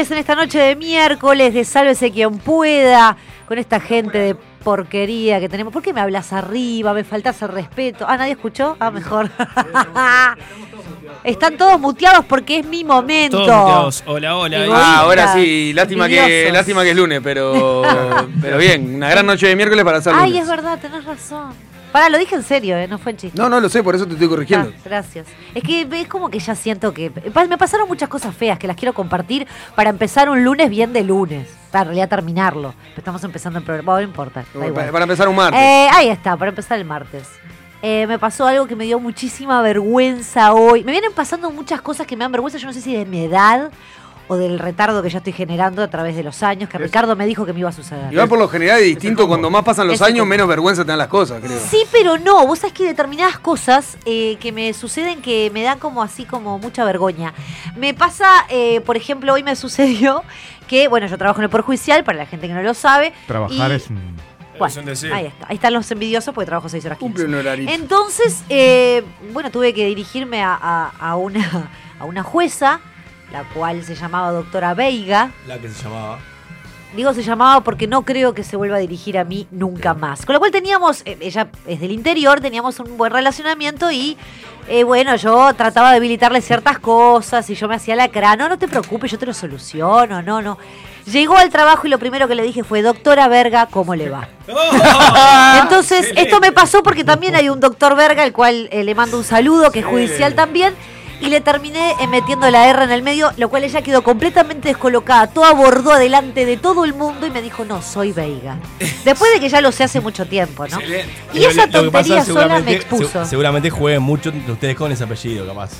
noches en esta noche de miércoles de Sálvese quien pueda con esta gente de porquería que tenemos. ¿Por qué me hablas arriba? Me faltas el respeto. Ah, ¿nadie escuchó? Ah, mejor. Están todos muteados porque es mi momento. Todos muteados. Hola, hola. Ah, ahora sí, lástima que, lástima que es lunes, pero, pero bien, una gran noche de miércoles para hacer Ay, lunes. es verdad, tenés razón. Pará, lo dije en serio, ¿eh? no fue en chiste. No, no lo sé, por eso te estoy corrigiendo. Ah, gracias. Es que es como que ya siento que. Me pasaron muchas cosas feas que las quiero compartir para empezar un lunes bien de lunes. Para en realidad terminarlo. Estamos empezando el programa. Bueno, no importa. para empezar un martes. Eh, ahí está, para empezar el martes. Eh, me pasó algo que me dio muchísima vergüenza hoy. Me vienen pasando muchas cosas que me dan vergüenza, yo no sé si de mi edad o del retardo que ya estoy generando a través de los años, que Ricardo me dijo que me iba a suceder. Igual por lo general es distinto, cuando más pasan los Es años, menos vergüenza te dan las cosas, creo. Sí, pero no. Vos sabés que determinadas cosas eh, que me suceden que me dan como así como mucha vergüenza. Me pasa, eh, por ejemplo, hoy me sucedió que, bueno, yo trabajo en el Poder Judicial, para la gente que no lo sabe. Trabajar y- es. Bueno, ahí está. Ahí están los envidiosos porque trabajo seis horas 15. Cumple un horario. Entonces, eh, bueno, tuve que dirigirme a, a- a una, a una jueza, la cual se llamaba doctora Veiga. La que se llamaba. Digo se llamaba porque no creo que se vuelva a dirigir a mí nunca más. Con lo cual teníamos, eh, ella es del interior, teníamos un buen relacionamiento y eh, bueno, yo trataba de habilitarle ciertas cosas y yo me hacía la cara, no, no te preocupes, yo te lo soluciono, no, no. Llegó al trabajo y lo primero que le dije fue, doctora Verga, ¿cómo le va? Entonces, esto me pasó porque también hay un doctor Verga, al cual eh, le mando un saludo, que es judicial también, y le terminé eh, metiendo la R en el medio, lo cual ella quedó completamente descolocada, todo abordó adelante de todo el mundo y me dijo, no, soy Veiga. Después de que ya lo sé hace mucho tiempo, ¿no? Y esa que pasa tontería sola me expuso. se- seguramente jueguen mucho de ustedes con ese apellido, capaz.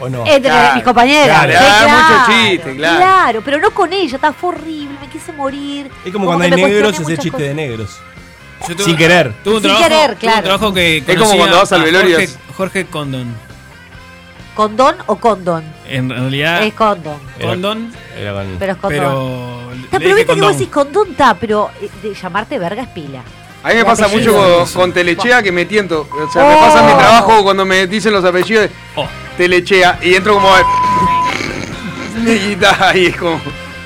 ¿O no? Entre Claro, mis compañeras. claro, sí, ah, claro, mucho chiste, claro. Claro, pero no con ella, estaba fue horrible, me quise morir. es como, cuando hay negros, ese chiste de negros. Yo tuve- Sin querer. Tuve un Sin trabajo, querer, tuve claro. un trabajo que Es como cuando vas al a velorio. Jorge, Jorge Condon. ¿Condón o condón? En realidad, Es condón. Era- Condon, Era con... Pero es condón. pero. Pero viste que vos condón. decís condón, está, pero eh, de llamarte verga es pila. A mí me pasa apellido. mucho con, con Telechea que me tiento. O sea, me Oh. pasa en mi trabajo cuando me dicen los apellidos de Oh. Telechea y entro como. Y, ta, y es como.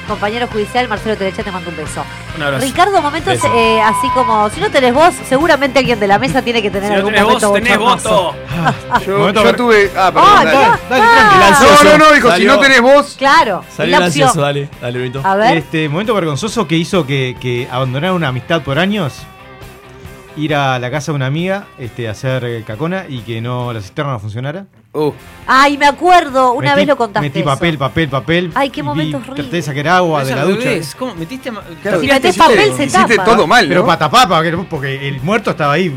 Compañero judicial, Marcelo Telecha, te mando un beso. Un abrazo. Ricardo, momentos Beso. eh, así como, si no tenés vos, seguramente alguien de la mesa tiene que tener Si no algún tenés vos, momento tenés bochornoso. voto. Yo, Momento yo tuve. Ah, perdón. Ah, dale. Dale, ah, tranqui, No, no, no, dijo, si Salió. no tenés vos. Claro, Salió opción. dale, dale, Brito. A ver, Este momento vergonzoso que hizo que, que abandonar una amistad por años, ir a la casa de una amiga, este, a hacer cacona y que no la cisterna no funcionara. Uh, ay, me acuerdo, una Metí- vez lo contaste. Metí eso. papel, papel, papel. Ay, qué y momento vi- horrible. Traté de sacar agua de la ducha. revés. ¿Cómo? ¿Metiste claro, Si metés hiciste- papel, se hiciste tapa. todo mal, Pero ¿no? para tapar, para que- porque el muerto estaba ahí.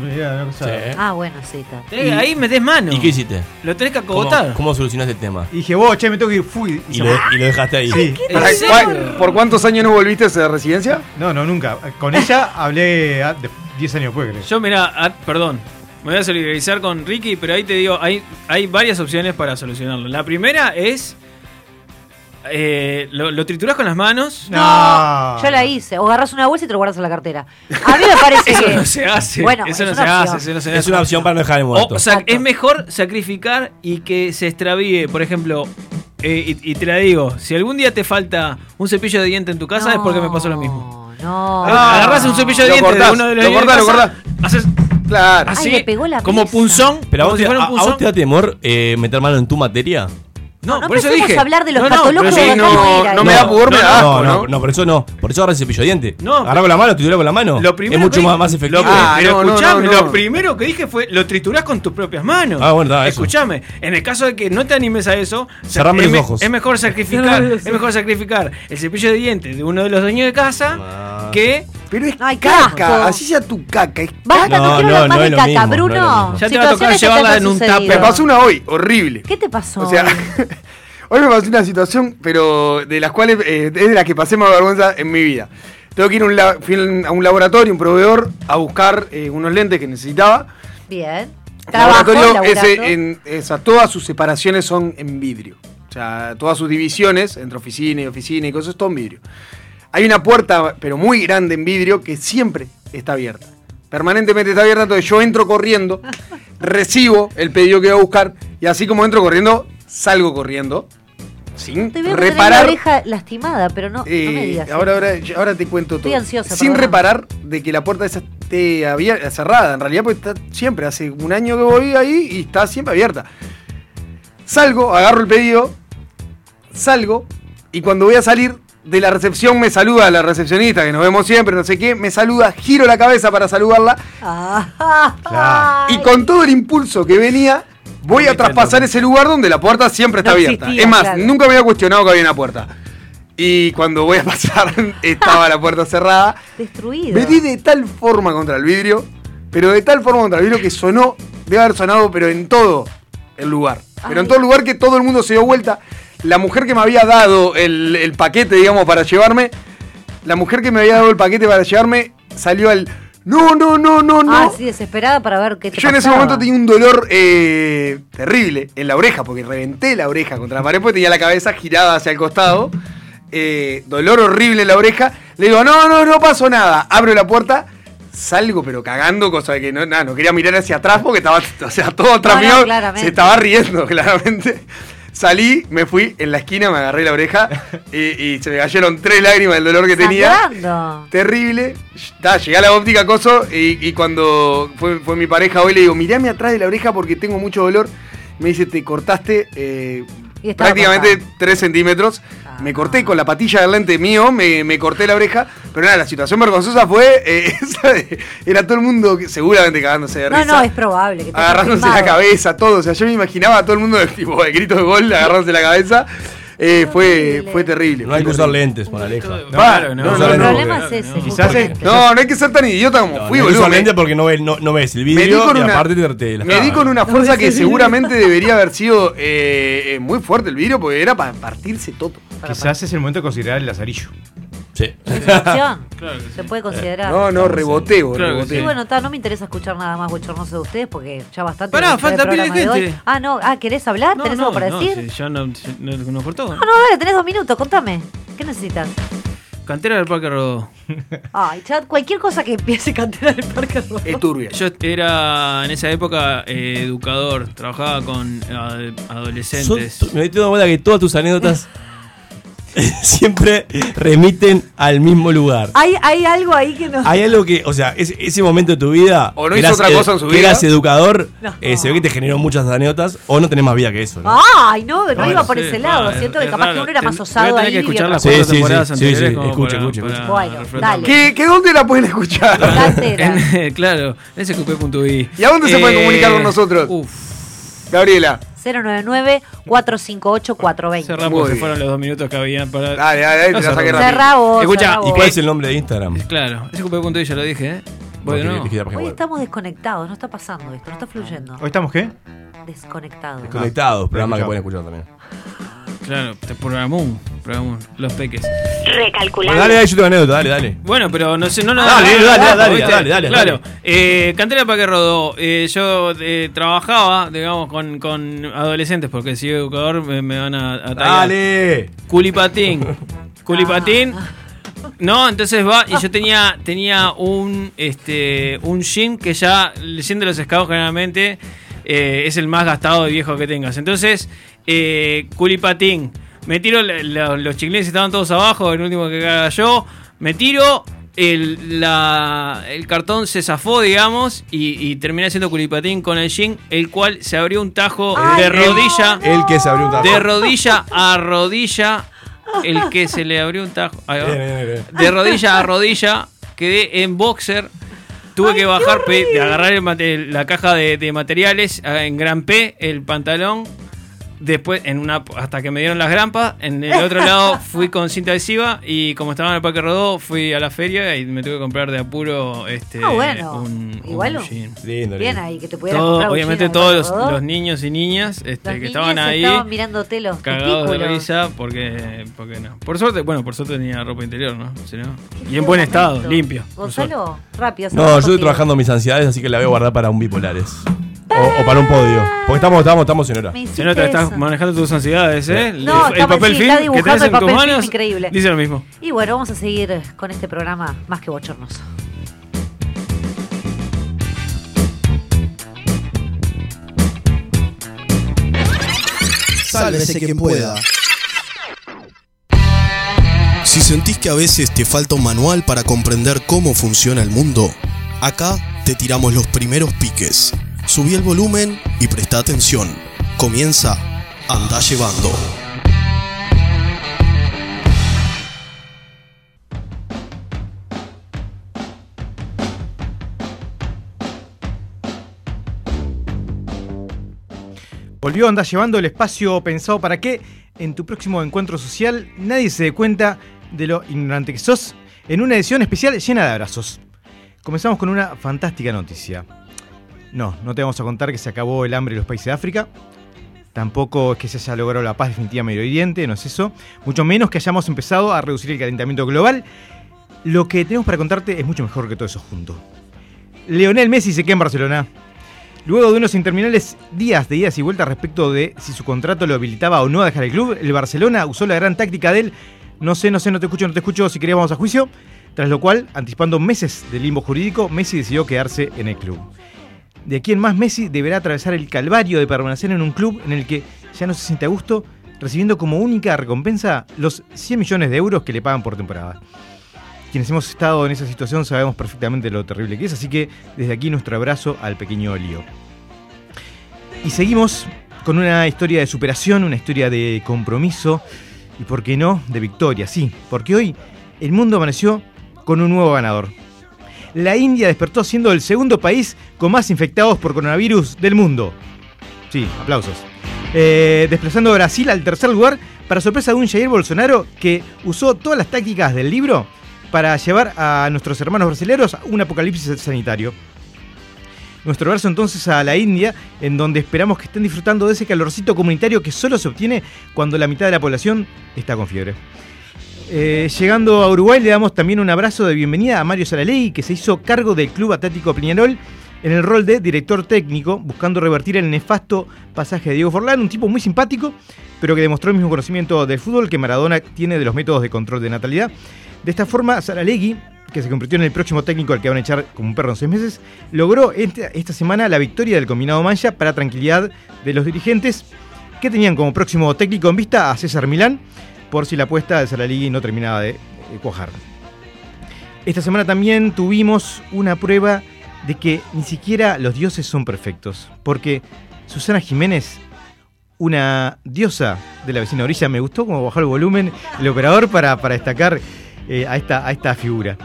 Sí. Ah, bueno, sí, está. Ahí metés mano. ¿Y qué hiciste? Lo tenés que ¿Cómo, acogotar. cómo solucionaste el tema? Y dije, vos, che, me tengo que ir. Fui. Y lo, y lo dejaste ahí. Sí. ¿En Pará, serio? ¿cuál- ¿Por cuántos años no volviste a esa residencia? No, no, nunca. Con ella hablé ah, de 10 años después, creo. Yo, mira, ah, perdón. Me voy a solidarizar con Ricky, pero ahí te digo, hay, hay varias opciones para solucionarlo. La primera es. eh, lo, lo triturás con las manos. No. Yo la hice. O agarras una bolsa y te lo guardas en la cartera. A mí me parece Eso que. no se hace. Bueno, eso es no se hace. opción. eso no se Es una opción para no dejar el muerto. O, o sea, es mejor sacrificar y que se extravíe. Por ejemplo, eh, y, y te la digo, si algún día te falta un cepillo de diente en tu casa es porque me pasó lo mismo. No. Agarrás un cepillo de lo diente cortás, de uno de los lo cortás, lo casa, haces Claro. así, le pegó la como punzón. Pero a vos, te, a- a vos te da temor eh, meter mano en tu materia. No, No por eso dije. a hablar de los Sí, no, no no me da pudor, me da asco, no, ¿no? no, no, por eso no. Por eso agarra el cepillo de diente. No, Agarra con la mano, tritura con la mano. Lo primero es mucho que más, más efectivo. Lo, Ah, pero escuchame, no, no. lo primero que dije fue lo triturás con tus propias manos. Ah, bueno, da, eso. Escuchame, en el caso de que no te animes a eso, Cerrame los ojos. es mejor sacrificar, es mejor sacrificar el cepillo de dientes de uno de los dueños de casa Ah. Que Pero es Ay, caca, así sea tu caca. es Basta, no, No, quiero no, hablar más no de caca, mismo, Bruno. Ya te va a tocar llevarla en un tupper. Me pasó una hoy, horrible. ¿Qué te pasó? O sea, Hoy me pasó una situación, pero de las cuales eh, es de las que pasé más vergüenza en mi vida. Tengo que ir a un, la- fui a un laboratorio, un proveedor, a buscar eh, unos lentes que necesitaba. Bien. El Trabajo, laboratorio, ese, laburando. en, esa, todas sus separaciones son en vidrio. O sea, todas sus divisiones, entre oficina y oficina y cosas, todo en vidrio. Hay una puerta, pero muy grande en vidrio, que siempre está abierta. Permanentemente está abierta, entonces yo entro corriendo, recibo el pedido que voy a buscar, y así como entro corriendo, salgo corriendo, sin Te veo que tenés la reparar. oreja lastimada, pero no, no Eh, me digas. ahora, te cuento Estoy todo. ansiosa, Sin perdona. reparar de que la puerta esa esté abier- cerrada. En realidad, porque está siempre, hace un año que voy ahí y está siempre abierta. Salgo, agarro el pedido, salgo y cuando voy a salir de la recepción me saluda la recepcionista, que nos vemos siempre, no sé qué, me saluda, giro la cabeza para saludarla Ah, y con todo el impulso que venía, voy a traspasar ese lugar donde la puerta siempre está No abierta. existía, es más, claro. nunca me había cuestionado que había una puerta. Y cuando voy a pasar, estaba la puerta cerrada. Destruido. Me di de tal forma contra el vidrio, pero de tal forma contra el vidrio que sonó, debe haber sonado, pero en todo el lugar. Pero en todo el lugar que todo el mundo se dio vuelta. La mujer que me había dado el, el paquete, digamos, para llevarme, la mujer que me había dado el paquete para llevarme, salió al... No, no, no, no, no. Ah, sí, desesperada para ver qué te Yo en ese momento tenía un dolor eh, terrible en la oreja, porque reventé la oreja contra la pared, porque tenía la cabeza girada hacia el costado. Eh, dolor horrible en la oreja. Le digo, no, no, no pasó nada. Abro la puerta, salgo, pero cagando, cosa de que no, nada, no quería mirar hacia atrás porque estaba, o sea, todo atrás No, no, mío se estaba riendo, claramente. Salí, me fui en la esquina, me agarré la oreja y, y se me cayeron tres lágrimas del dolor que tenía. Sangrando. Terrible. Ta, llegué a la óptica, coso, y, y cuando fue, fue mi pareja hoy le digo, mirame atrás de la oreja porque tengo mucho dolor. Me dice, te cortaste eh, Y prácticamente cortado. 3 centímetros. Ah. Me corté con la patilla del lente mío, me, me corté la oreja. Pero nada, la situación vergonzosa fue, eh, esa de- era todo el mundo seguramente cagándose de No, risa. no, es probable. Que te agarrándose la cabeza, todo. O sea, yo me imaginaba a todo el mundo de, tipo, de grito de gol, agarrándose la cabeza. Eh, fue, fue terrible. No hay que usar lentes para Aleja. Claro, no, no, no, no, El no, problema es ese. no. Quizás. No, no hay que ser tan idiota como No, fui, no boludo. usar Me- lentes porque no, ve- no, no ves el vídeo con y una- aparte te, te Me di con una fuerza que seguramente debería haber sido eh, eh, muy fuerte el vidrio porque era para partirse todo. Quizás es el momento de considerar el lazarillo. Sí. Es una opción. Claro que sí. Se puede considerar. No, no, reboté, boludo. Claro que. Y bueno, ta, no me interesa escuchar nada más bochornoso de ustedes porque ya bastante. Pará, escuché falta pila de programa hoy. gente. Ah, no, ah, ¿querés hablar? ¿Tenés algo para decir? sí, ya no, no, nos cortó. No, no, dale, tenés dos minutos, contame. ¿Qué necesitas? Cantera del Parque Rodó. Ay, chat, cualquier cosa que empiece cantera del Parque Rodó. Es turbia. Yo era en esa época eh, educador, trabajaba con ad- adolescentes. Son- me doy cuenta que todas tus anécdotas siempre remiten al mismo lugar. Hay, hay algo ahí que no. Hay algo que, o sea, ese, ese momento de tu vida. O no hizo eras otra cosa en su que vida. eras educador, No. eh, se ve que te generó muchas anécdotas, o no tenés más vida que eso, ¿no? Ay, no, no, No, iba por ese lado. Siento es que capaz raro. que uno era más osado ahí. que escuchar las Sí, cuatro sí, temporadas anteriores para escuche. Bueno, dale. ¿Qué, qué dónde la pueden escuchar? En- claro, en sqp.i. ¿Y a dónde se pueden comunicar con nosotros? Uf, Gabriela. 099-458-420. cerramos, se fueron los dos minutos que habían para. Dale, dale, dale, No te la saqué cerramos. rápido. Escucha, ¿y vos. ¿Y cuál es el nombre de Instagram? Claro, sqp.i ya lo dije, ¿eh? Voy de dijiste la página Hoy estamos desconectados, no está pasando esto, no está fluyendo. ¿Hoy estamos qué? Desconectados. Conectados, programa que pueden escuchar también. Claro, te programó, programó los peques. Bueno, Recalculando. dale, dale, yo tengo anécdota, dale, dale. Bueno, pero no sé, no nos Dale, da- dale, dale, ¿viste? dale, dale, Claro, dale. eh, Cantera para que rodó. Eh, yo eh, trabajaba, digamos, con, con adolescentes, porque si soy educador me, me van a, a. Dale. Culipatín. Culipatín. No, entonces va, y yo tenía, tenía un este un jean que ya, leyendo los scouts generalmente, eh, es el más gastado de viejo que tengas. Entonces, eh, culipatín. Me tiro, la- la- los chiquilines estaban todos abajo, el último que caga yo. Me tiro, el, la- el cartón se zafó, digamos, y, y terminé haciendo culipatín con el jean, el cual se abrió un tajo Ay, de no, rodilla. El que se abrió un tajo. De rodilla a rodilla, el que se le abrió un tajo. ahí va. Bien, bien, bien. De rodilla a rodilla, quedé en boxer. Tuve que bajar, pe- de agarrar el la caja de, de materiales eh, en gran P, el pantalón. Después, en una, hasta que me dieron las grampas, en el otro lado fui con cinta adhesiva y como estaba en el Parque Rodó, fui a la feria y me tuve que comprar de apuro este, Ah, bueno. un, Igual un jean. Lindo, Bien lindo. ahí, que te pudiera Todo- comprar un obviamente jean todos los, niños y niñas este, Los que estaban ahí estaban mirándote los cagados de risa porque, porque no. Por suerte, bueno, por suerte tenía ropa interior, ¿no? Si no- y en buen estado, momento. limpio. Gonzalo, rápido. No, yo estoy trabajando mis ansiedades, así que la voy a guardar para un bipolares. O, o para un podio. Porque estamos, estamos, estamos en hora. Que hiciste estás manejando tus ansiedades, ¿eh? No, el, papel sí, film está que tenés el en tus manos increíble. dice lo mismo. Y bueno, vamos a seguir con este programa más que bochornoso. Sálvese quien pueda. Si sentís que a veces te falta un manual para comprender cómo funciona el mundo, acá te tiramos los primeros piques. Subí el volumen y presta atención. Comienza Anda Llevando. Volvió Andás llevando el espacio pensado para que en tu próximo encuentro social nadie se dé cuenta de lo ignorante que sos en una edición especial llena de abrazos. Comenzamos con una fantástica noticia. No, no te vamos a contar que se acabó el hambre en los países de África. Tampoco es que se haya logrado la paz definitiva en Medio Oriente, no es eso. Mucho menos que hayamos empezado a reducir el calentamiento global. Lo que tenemos para contarte es mucho mejor que todo eso junto. Leonel Messi se queda en Barcelona. Luego de unos interminables días de idas y vueltas respecto de si su contrato lo habilitaba o no a dejar el club, el Barcelona usó la gran táctica del no sé, no sé, no te escucho, no te escucho, si querés vamos a juicio. Tras lo cual, anticipando meses de limbo jurídico, Messi decidió quedarse en el club. De aquí en más, Messi deberá atravesar el calvario de permanecer en un club en el que ya no se siente a gusto, recibiendo como única recompensa los 100 millones de euros que le pagan por temporada. Quienes hemos estado en esa situación sabemos perfectamente lo terrible que es, así que desde aquí nuestro abrazo al pequeño lío. Y seguimos con una historia de superación, una historia de compromiso y, por qué no, de victoria, sí, porque hoy el mundo amaneció con un nuevo ganador. La India despertó siendo el segundo país con más infectados por coronavirus del mundo. Sí, aplausos. Eh, desplazando a Brasil al tercer lugar para sorpresa de un Jair Bolsonaro que usó todas las tácticas del libro para llevar a nuestros hermanos brasileños a un apocalipsis sanitario. Nuestro abrazo entonces a la India, en donde esperamos que estén disfrutando de ese calorcito comunitario que solo se obtiene cuando la mitad de la población está con fiebre. Eh, llegando a Uruguay le damos también un abrazo de bienvenida a Mario Saralegui, que se hizo cargo del Club Atlético Peñarol en el rol de director técnico, buscando revertir el nefasto pasaje de Diego Forlán, un tipo muy simpático, pero que demostró el mismo conocimiento del fútbol que Maradona tiene de los métodos de control de natalidad. De esta forma, Saralegui, que se convirtió en el próximo técnico al que van a echar como un perro en seis meses, logró esta, esta semana la victoria del combinado Mancha para tranquilidad de los dirigentes que tenían como próximo técnico en vista a César Milán, por si la apuesta de Saralegui no terminaba de, de cuajar. Esta semana también tuvimos una prueba de que ni siquiera los dioses son perfectos, porque Susana Jiménez, una diosa de la vecina orilla, me gustó como bajó el volumen el operador para, para destacar eh, a, esta, a esta figura.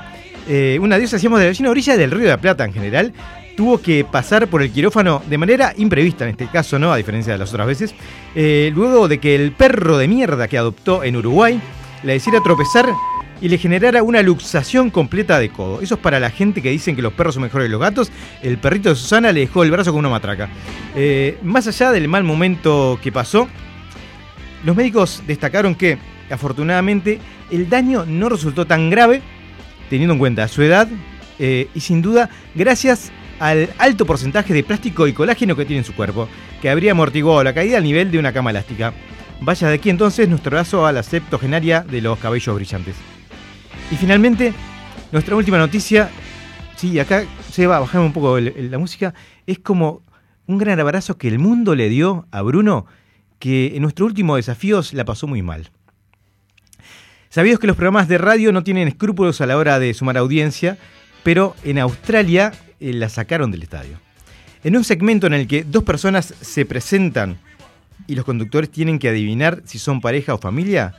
Eh, una diosa, decíamos, de la vecina orilla del Río de la Plata en general, tuvo que pasar por el quirófano de manera imprevista en este caso, ¿no? A diferencia de las otras veces. eh, luego de que el perro de mierda que adoptó en Uruguay la hiciera tropezar y le generara una luxación completa de codo. Eso es para la gente que dicen que los perros son mejores que los gatos. El perrito de Susana le dejó el brazo con una matraca. Eh, más allá del mal momento que pasó, los médicos destacaron que, afortunadamente, el daño no resultó tan grave, teniendo en cuenta su edad eh, y sin duda gracias al alto porcentaje de plástico y colágeno que tiene en su cuerpo, que habría amortiguado la caída al nivel de una cama elástica. Vaya de aquí entonces nuestro abrazo a la septogenaria de los cabellos brillantes. Y finalmente, nuestra última noticia, sí, acá se va a un poco la música, es como un gran abrazo que el mundo le dio a Bruno, que en nuestro último desafíos la pasó muy mal. Sabidos que los programas de radio no tienen escrúpulos a la hora de sumar audiencia, pero en Australia la sacaron del estadio. En un segmento en el que dos personas se presentan y los conductores tienen que adivinar si son pareja o familia,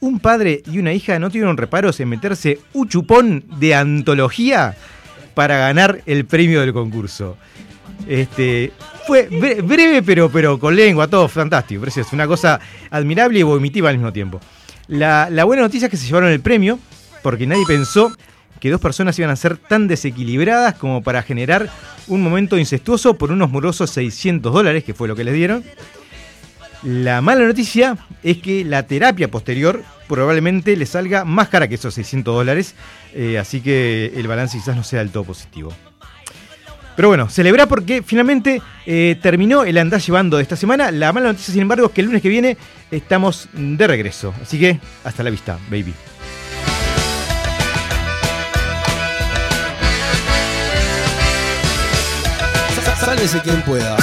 un padre y una hija no tuvieron reparos en meterse un chupón de antología para ganar el premio del concurso. Este, fue bre- breve, pero, pero con lengua, todo fantástico, precioso. Una cosa admirable y vomitiva al mismo tiempo. La, la buena noticia es que se llevaron el premio, porque nadie pensó que dos personas iban a ser tan desequilibradas como para generar un momento incestuoso por unos morosos 600 dólares, que fue lo que les dieron. La mala noticia es que la terapia posterior probablemente le salga más cara que esos 600 dólares, eh, así que el balance quizás no sea del todo positivo. Pero bueno, celebra porque finalmente eh, terminó el andar llevando de esta semana. La mala noticia, sin embargo, es que el lunes que viene estamos de regreso. Así que hasta la vista, baby. Sálvese quien pueda.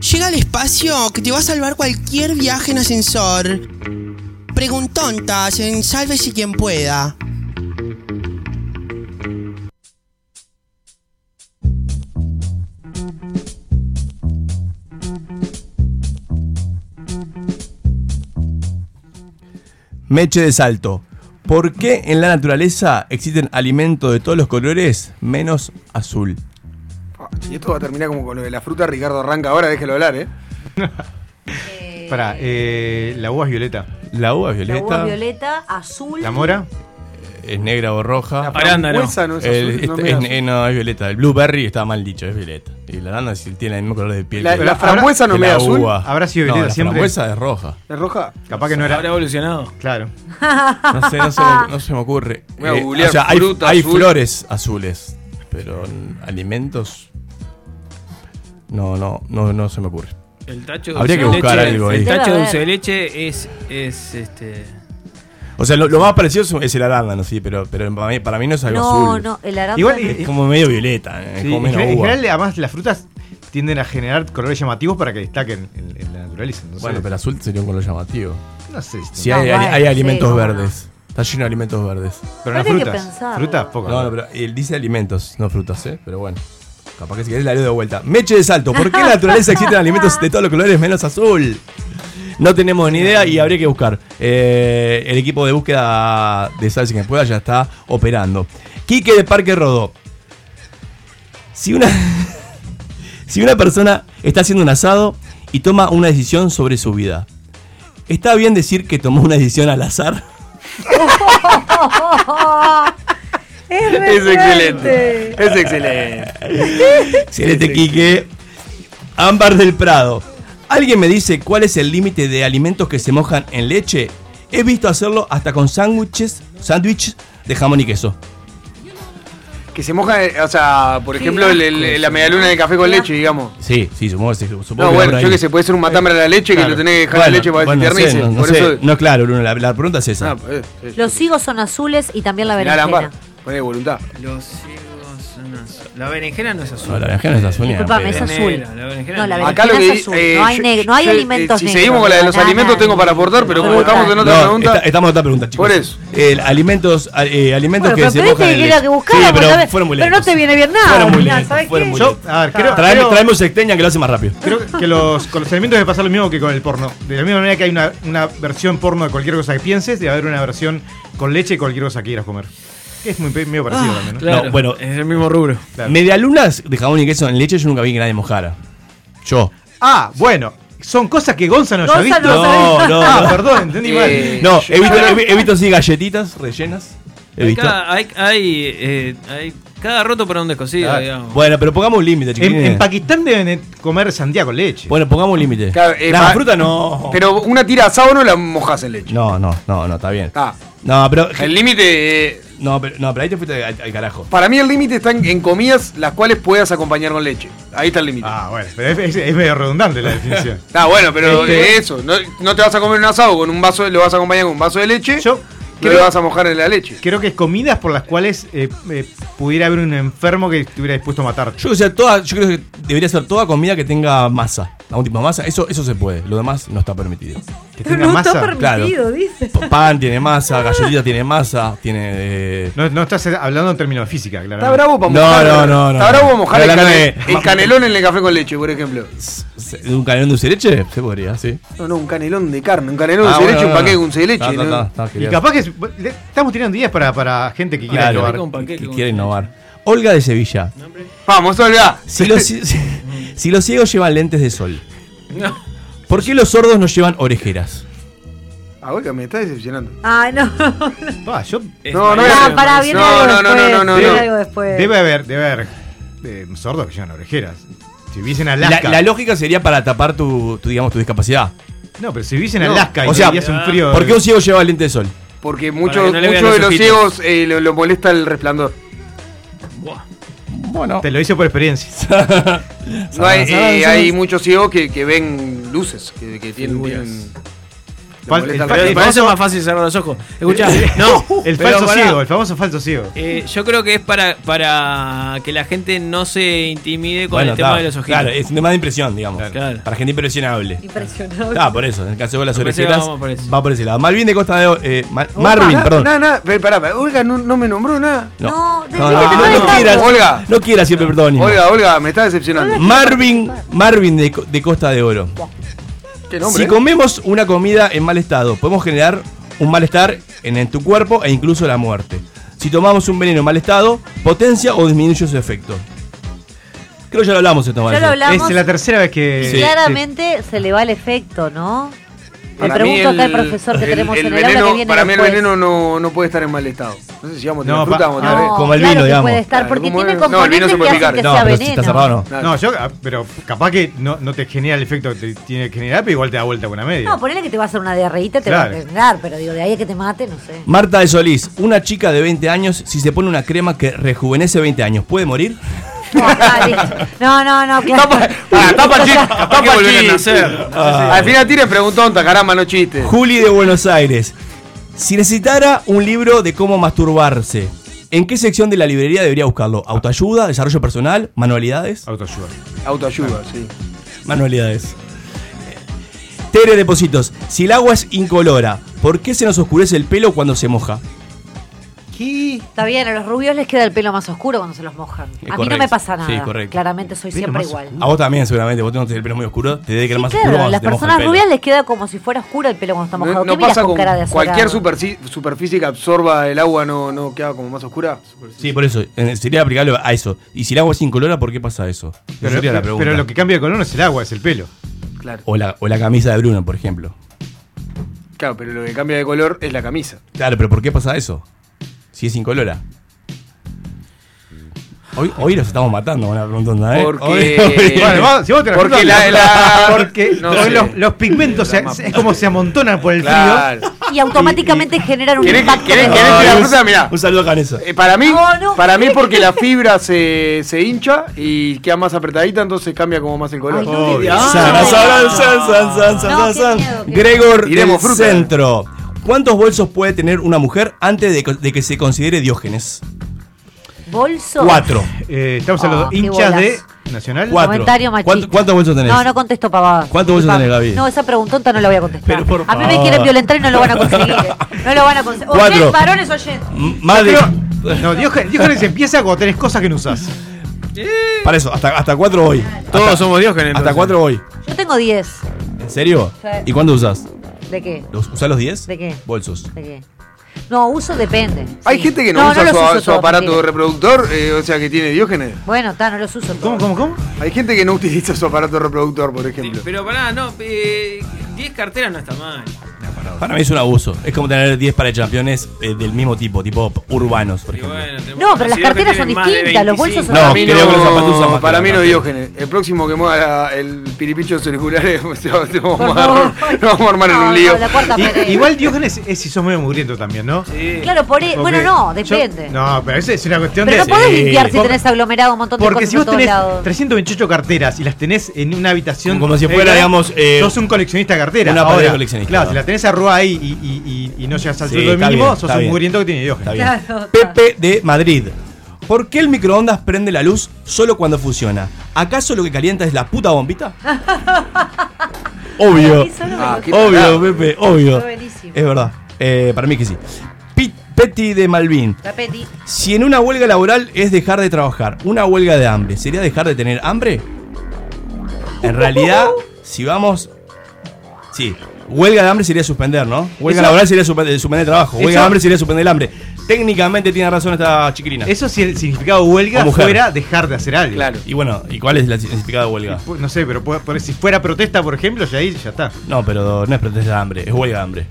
Llega al espacio que te va a salvar cualquier viaje en ascensor. Preguntontas en Sálvese quien pueda. Meche de salto. ¿Por qué en la naturaleza existen alimentos de todos los colores menos azul? Y esto va a terminar como con lo de la fruta. Ricardo arranca ahora, déjelo hablar, ¿eh? Para, eh, la uva es violeta. La uva es La violeta, uva violeta, azul. La mora, es negra o roja. Arándano. frambuesa no es azul, El- no este- es no, es violeta. El blueberry está mal dicho, es violeta. Y la arándano sí tiene el mismo color de piel La, que la habrá- frambuesa no me la da azul. uva. ¿Habrá sido no, violeta la siempre? frambuesa es roja. ¿Es roja? capaz que no Habrá era. evolucionado. Claro. No sé, no se me, no se me ocurre. Voy a Eh, googlear o sea, hay, hay flores azules, pero en alimentos. No, no, no, no se me ocurre. El tacho de Habría que buscar leche- algo ahí. El tacho de dulce de leche es, es este. O sea, lo, lo más parecido es- el arándano, sí, pero, pero para, mí, para mí no es algo No, azul. no, el arándano. Igual, Es como medio violeta, eh, es Sí, como en, menos en uva. general, además, las frutas tienden a generar colores llamativos para que destaquen en, en la naturaleza. entonces- Bueno, pero azul sería un color llamativo. no sé. Si No, hay, hay- hay sí, alimentos no. verdes. Está lleno de alimentos verdes. Pero que frutas. Frutas, pocas. No, no, pero él dice alimentos, no frutas, ¿eh? Pero bueno. Capaz que si querés la leo de vuelta. Meche de salto. ¿Por qué en la naturaleza existen alimentos de todos los colores menos azul? No tenemos ni idea y habría que buscar. Eh, el equipo de búsqueda de Salsa que pueda ya está operando. Quique de Parque Rodó. Si una, si una persona está haciendo un asado y toma una decisión sobre su vida, ¿está bien decir que tomó una decisión al azar? es, Es excelente. Es excelente. Excelente, Quique. Ámbar del Prado. ¿Alguien me dice cuál es el límite de alimentos que se mojan en leche? He visto hacerlo hasta con sándwiches, sándwiches de jamón y queso. Que se moja, eh, o sea, por ejemplo, el- el- la medialuna de café con leche, digamos. Sí, sí, supongo, sí, supongo No, que bueno, va por yo ahí. que sé, puede ser un matambre a la leche que Claro. lo tenés que dejar Bueno, la leche para bueno, se no sé, eternice. no, no por sé. eso. No, claro, Bruno, la, la pregunta es esa. Ah, eh, eh. Los higos son azules y también la Mirá, berenjena. Ámbar, poné voluntad. Los higos. La berenjena no es azul. No, la berenjena es azul. Disculpame, es azul. Negra, la berenjena No, la negra. Acá lo berenjena que es azul. eh, no hay, yo- neg- no hay yo, eh, alimentos Si negros. seguimos con la de los banana, alimentos, tengo para aportar, pero como estamos en otra No, pregunta. está- estamos en otra pregunta, chicos. Por eso. Alimentos eh, alimentos Bueno, que pero se mojan en que era leche. que buscara, sí, pero fueron muy pero no lentos. te viene bien nada, Fueron muy lentos, ¿sabes fueron qué? muy Yo, lentos. a ver, creo, Traeme, creo- traeme un sexteña que lo hace más rápido. creo que los, con los alimentos debe pasar lo mismo que con el porno. De la misma manera que hay una, una versión porno de cualquier cosa que pienses, debe haber una versión con leche de cualquier cosa que quieras comer. Que es muy medio parecido también, ¿no? Claro, No, bueno. es el mismo rubro. Claro. Medialunas de jamón y queso en leche yo nunca vi que nadie mojara. Yo. Ah, bueno. Son cosas que Gonza no haya visto. no No, no, Ah, perdón, entendí mal. Eh, No, he visto, he, he visto así galletitas rellenas. He Hay, visto. cada, hay, hay, eh, hay cada roto para un descosido, Claro. digamos. Bueno, pero pongamos un límite, En, en Pakistán deben de comer sandía con leche. Bueno, pongamos un límite. Claro, eh, La pa- fruta no. Pero una tira asado no la mojas en leche. No, no, no, no, está bien. Ah, No, pero. el límite. No, pero, no, pero ahí te fuiste al, al carajo. para mí el límite está en, en comidas las cuales puedas acompañar con leche. Ahí está el límite. Ah. Ah, bueno, pero es, es- es medio redundante la definición. bueno, pero Este- eso. No, no te vas a comer un asado con un vaso, lo vas a acompañar con un vaso de leche. Yo creo- le vas a mojar en la leche. Creo que es comidas por las cuales eh, eh, pudiera haber un enfermo que estuviera dispuesto a matar. Yo, que sea toda, yo creo que debería ser toda comida que tenga masa. Algún tipo de masa. Eso, eso se puede. Lo demás no está permitido. Que Pero tenga no masa. está permitido, dice. P- Pan tiene masa, galletita tiene masa, tiene. eh, No, no estás hablando en términos de física, claro. Está bravo para No, mojar. no, no, no, Está bravo para mojar el, de- el canelón en el café con leche, por ejemplo. ¿De un canelón de dulce de leche? Se podría, sí. No, no, un canelón de carne. Un canelón de Ah, dulce de bueno, leche, un bueno. paquete de dulce de leche. Está, está, ¿no? está, está, Y quería- capaz que es- le- estamos tirando días para, para gente que quiera Claro, innovar. Con panqueque, que quiere innovar. Olga de Sevilla. Vamos, Olga. Si los, si, si los ciegos llevan lentes de sol, No. ¿por qué los sordos no llevan orejeras? Ah, Olga, me está decepcionando. Ay, no. Ah, yo- No, no. No, pará, viene No, algo no, no, después. no, no, viene no. algo después. debe haber, debe haber eh, sordos que llevan orejeras. Si viviesen en La, Alaska. la lógica sería para tapar tu, tu, digamos, tu discapacidad. no, pero si viviesen en No, Alaska y, o sea, y hace un frío. ¿Por qué un ciego lleva lente de sol? Porque Para muchos no muchos de los los ojitos. ciegos eh, lo, lo molesta el resplandor. Bueno. Te lo hice por experiencia. No hay, eh, hay muchos ciegos que, que ven luces, que, que tienen. Fal- el el fa- Pero el para eso es famoso- más fácil cerrar los ojos. Escuchá, no. El falso pará. ciego, el famoso falso ciego. Eh, yo creo que es para, para que la gente no se intimide con Bueno, el tema está. de los ojitos. Claro, es un tema de impresión, digamos. Claro. Para gente impresionable. Impresionante. Ah, por eso, en el caso de las orejeras, vamos por va por ese lado. Malvin de Costa de Oro, eh, Ma- Marvin, Nada, perdón. Nada, nada, pará, Olga no, no me nombró nada. No, no, no, no quieras, Olga. no quieras siempre perdón. Olga, Olga, me está decepcionando. Marvin, Marvin de Costa de Oro. ¿Qué nombre? Si eh? comemos una comida en mal estado, podemos generar un malestar en, en tu cuerpo e incluso la muerte. Si tomamos un veneno en mal estado, potencia o disminuye su efecto. Creo que ya lo hablamos esto, Ya lo hablamos. Es la tercera vez que. y Sí, claramente se le va el efecto, ¿no? Le Para mí pregunto acá al profesor que el- tenemos el en el aula veneno- que viene Para mí el después. veneno no, no puede estar en mal estado. No sé si vamos a tener No, fruta, pa- vamos a tener- No, Como el claro vino, que digamos. puede estar, porque Claro, tiene. No, el vino componentes se que puede hacen picar. que No, sea pero si está veneno. cerrado no. Claro. No, yo, ah, pero capaz que no, no te genera el efecto que te tiene que generar, pero igual te da vuelta con una media. No, ponele que te va a hacer una diarreíta, te va Claro. a generar, pero digo, de ahí a que te mate, no sé. Marta de Solís, una chica de 20 años, si se pone una crema que rejuvenece 20 años, ¿puede morir? No, ah, listo. no, no, no, claro. Tapa el chiste, Capaz tapa chiste. Al final tire preguntonta, caramba, no chiste. Juli de Buenos Aires, si necesitara un libro de cómo masturbarse, ¿en qué sección de la librería debería buscarlo? ¿Autoayuda? ¿Desarrollo personal? ¿Manualidades? Autoayuda. Autoayuda, sí. Manualidades. Tere Depositos, si el agua es incolora, ¿por qué se nos oscurece el pelo cuando se moja? Está bien, a los rubios les queda el pelo más oscuro cuando se los mojan. Es a mí no me pasa nada. Sí, correcto. Claramente soy siempre igual. A vos también, seguramente. Vos tenés el pelo muy oscuro. Te debe quedar Sí, más claro, oscuro cuando las personas pelo. rubias les queda como si fuera oscuro el pelo cuando está mojado. No, no ¿Qué miras pasa con con cara de cualquier superficie que absorba el agua, no, no queda como más oscura. Sí, por eso. Sería aplicable a eso. Y si el agua es incolora, ¿por qué pasa eso? Pero, sería la pero- pregunta. pero lo que cambia de color no es el agua, es el pelo. Claro. o, la, o la camisa de Bruno, por ejemplo. Claro, pero lo que cambia de color es la camisa. Claro, pero ¿por qué pasa eso? Si es incolora. Hoy, hoy los estamos matando con la pregunta, ¿eh? Porque- Hoy- hoy- Bueno, vamos, si vos te Porque la, porque no porque sé. los, los pigmentos se- es como se amontonan por el Claro. Y automáticamente generan un ¿Querés que- impacto. querés- que la un- fruta, mirá. Un saludo a Canesa. Eh, para mí, no, para mí porque la fibra se, se hincha y queda más apretadita, entonces cambia como más el color. Ay, no, Oh. San, san, san, Gregor del fruta. Centro. ¿Cuántos bolsos puede tener una mujer antes de, que se considere Diógenes? Bolso. Cuatro. Eh, estamos hablando qué hinchas de. Nacional. Cuatro. Comentario machista. ¿Cuánto- ¿Cuántos bolsos tenés? No, no contesto pavadas. ¿Cuántos bolsos tenés, Gaby? No, esa preguntonta no la voy a contestar. Pero por a mí me quieren violentar y no lo van a conseguir. eh. No lo van a conseguir. Cuatro. Varones oyentes. Más de. No, Diógenes, Diógenes empieza cuando tenés cosas que no usás. Para eso, hasta, hasta cuatro voy. Todos Hasta- somos Diógenes, Hasta cuatro voy. Yo tengo 10. ¿En serio? Sí. ¿Y cuándo usas? ¿De qué? ¿Los, ¿Usás los 10? ¿De qué? Bolsos. ¿De qué? No, uso depende. Hay Sí. gente que no, usa los su, uso su todos, aparato mentira. reproductor, eh, o sea que tiene diógenes. Bueno, está, no los uso ¿Cómo, todos. cómo, cómo? Hay gente que no utiliza su aparato reproductor, por ejemplo. Pero pará, no, eh, 10 carteras no está mal. Para mí es un abuso. Es como tener 10 para campeones eh, del mismo tipo, tipo urbanos, por ejemplo. No, pero las carteras son de distintas, los bolsos 25. son- No, para mí creo que los zapatos usan no, más para que mí la no cartera. diógenes. El próximo que mueva el piripicho circular es- te vamos a armar- favor. nos vamos a armar en un lío. igual Diógenes es si sos medio mugriento también, ¿no? Sí. Claro, por e- bueno, Porque no, depende. no, pero eso es una cuestión pero de. no podés limpiar si tenés aglomerado un montón de Porque cosas si vos tenés lados. 328 carteras y las tenés en una habitación. Como si fuera, eh, digamos, eh, sos un coleccionista de carteras. una de coleccionista. Claro, si la tenés arrugada ahí y, y- y- y no llegas al Sí, sueldo mínimo, bien, sos un bien. mugriento que tiene Diógenes. Claro. Pepe de Madrid. ¿Por qué el microondas prende la luz solo cuando funciona? ¿Acaso lo que calienta es la puta bombita? obvio. Ah, Obvio. Pepe, obvio. Es verdad. Eh, para mí que sí. Pi- Petty de Malvin. La Peti. Si en una huelga laboral es dejar de trabajar, una huelga de hambre, ¿sería dejar de tener hambre? En realidad, si vamos. Sí. Huelga de hambre sería suspender, ¿no? Huelga Eso- laboral sería suspender, suspender el trabajo. Huelga Eso- de hambre sería suspender el hambre. Técnicamente tiene razón esta chiquilina. Eso si el significado de huelga O mujer. fuera dejar de hacer algo. Claro. Y bueno, ¿y cuál es el significado de huelga? Pu- No sé, pero puede- puede- si fuera protesta, por ejemplo, ya ahí ya está. No, pero no es protesta de hambre, es huelga de hambre.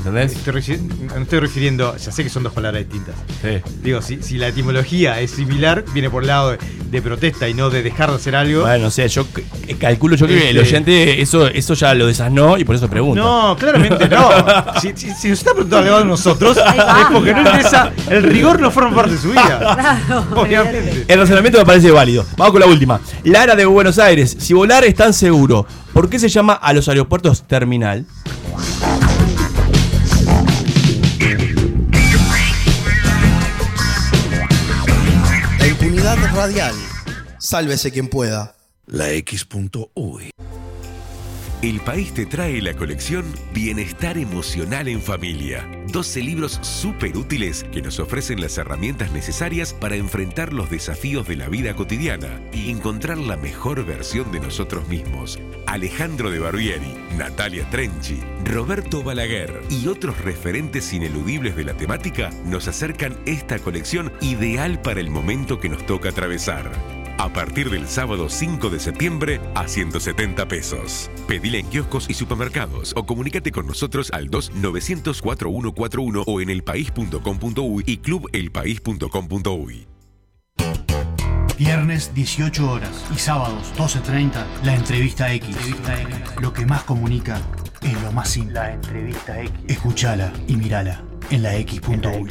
¿Entendés? Estoy no estoy refiriendo, ya sé que son dos palabras distintas. Sí. Digo, si, si la etimología es similar, viene por el lado de, de protesta y no de dejar de hacer algo. Bueno, o sea, yo c- calculo yo que el Este- oyente eso, eso ya lo desasnó y por eso pregunta. No, claramente no. Si, si- si nos está preguntando algo a nosotros, es porque no interesa. El rigor no forma parte de su vida. Claro, Obviamente. El razonamiento me parece válido. Vamos con la última. Lara de Buenos Aires. Si volar es tan seguro, ¿por qué se llama a los aeropuertos terminal? Radial. Sálvese quien pueda. La X.uy. El país te trae la colección Bienestar Emocional en Familia. 12 libros súper útiles que nos ofrecen las herramientas necesarias para enfrentar los desafíos de la vida cotidiana y encontrar la mejor versión de nosotros mismos. Alejandro de Barbieri, Natalia Trenchi, Roberto Balaguer y otros referentes ineludibles de la temática nos acercan esta colección ideal para el momento que nos toca atravesar. A partir del sábado 5 de septiembre a 170 pesos. Pedila en kioscos y supermercados o comunícate con nosotros al 2-900-4141 o en elpaís.com.uy y clubelpaís.com.uy. Viernes 18 horas y sábados 12.30 la entrevista X. Lo que más comunica es lo más simple. La entrevista X. Escúchala y mirala en la X.uy.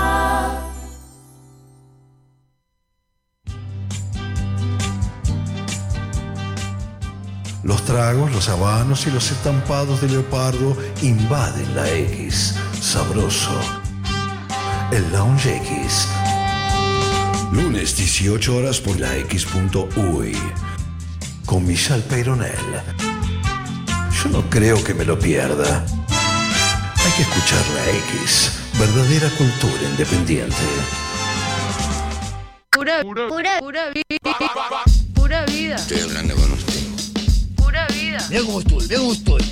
Tragos, los habanos y los estampados de leopardo invaden la X. Sabroso. El Lounge X. Lunes 18 horas por la X.uy. Con Michelle Peyronel. Yo no creo que me lo pierda. Hay que escuchar la X. Verdadera cultura independiente. Pura, pura, pura vida. Pura vida. Estoy hablando con vida. Mira cómo estoy, mira cómo estoy.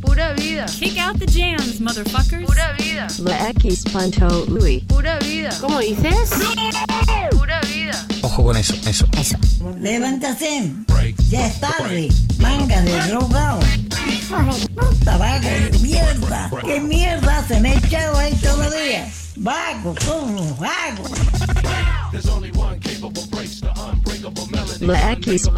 Pura vida. Kick out the jams, motherfuckers. Pura vida. La X Pancho Louis. Pura vida. ¿Cómo dices? Pura vida. Ojo con eso, eso. Levántate. Ya es tarde. Manga de drogado. Puta vago de mierda. ¿Qué mierda se me echado ahí todavía? Vago, son los vagos. La X.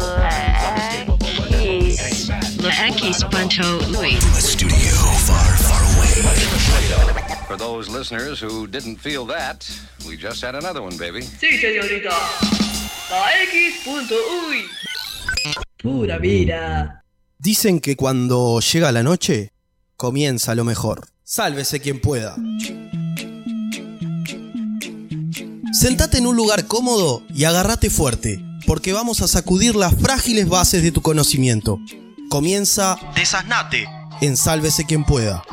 La X Pancho Louis. Studio far, far away. For those listeners who didn't feel that, we just had another one, baby. Sí, señorita. La X.uy. Pura vida. Dicen que cuando llega la noche, comienza lo mejor. Sálvese quien pueda. Sentate en un lugar cómodo y agárrate fuerte, porque vamos a sacudir las frágiles bases de tu conocimiento. Comienza Desasnate en Sálvese quien pueda.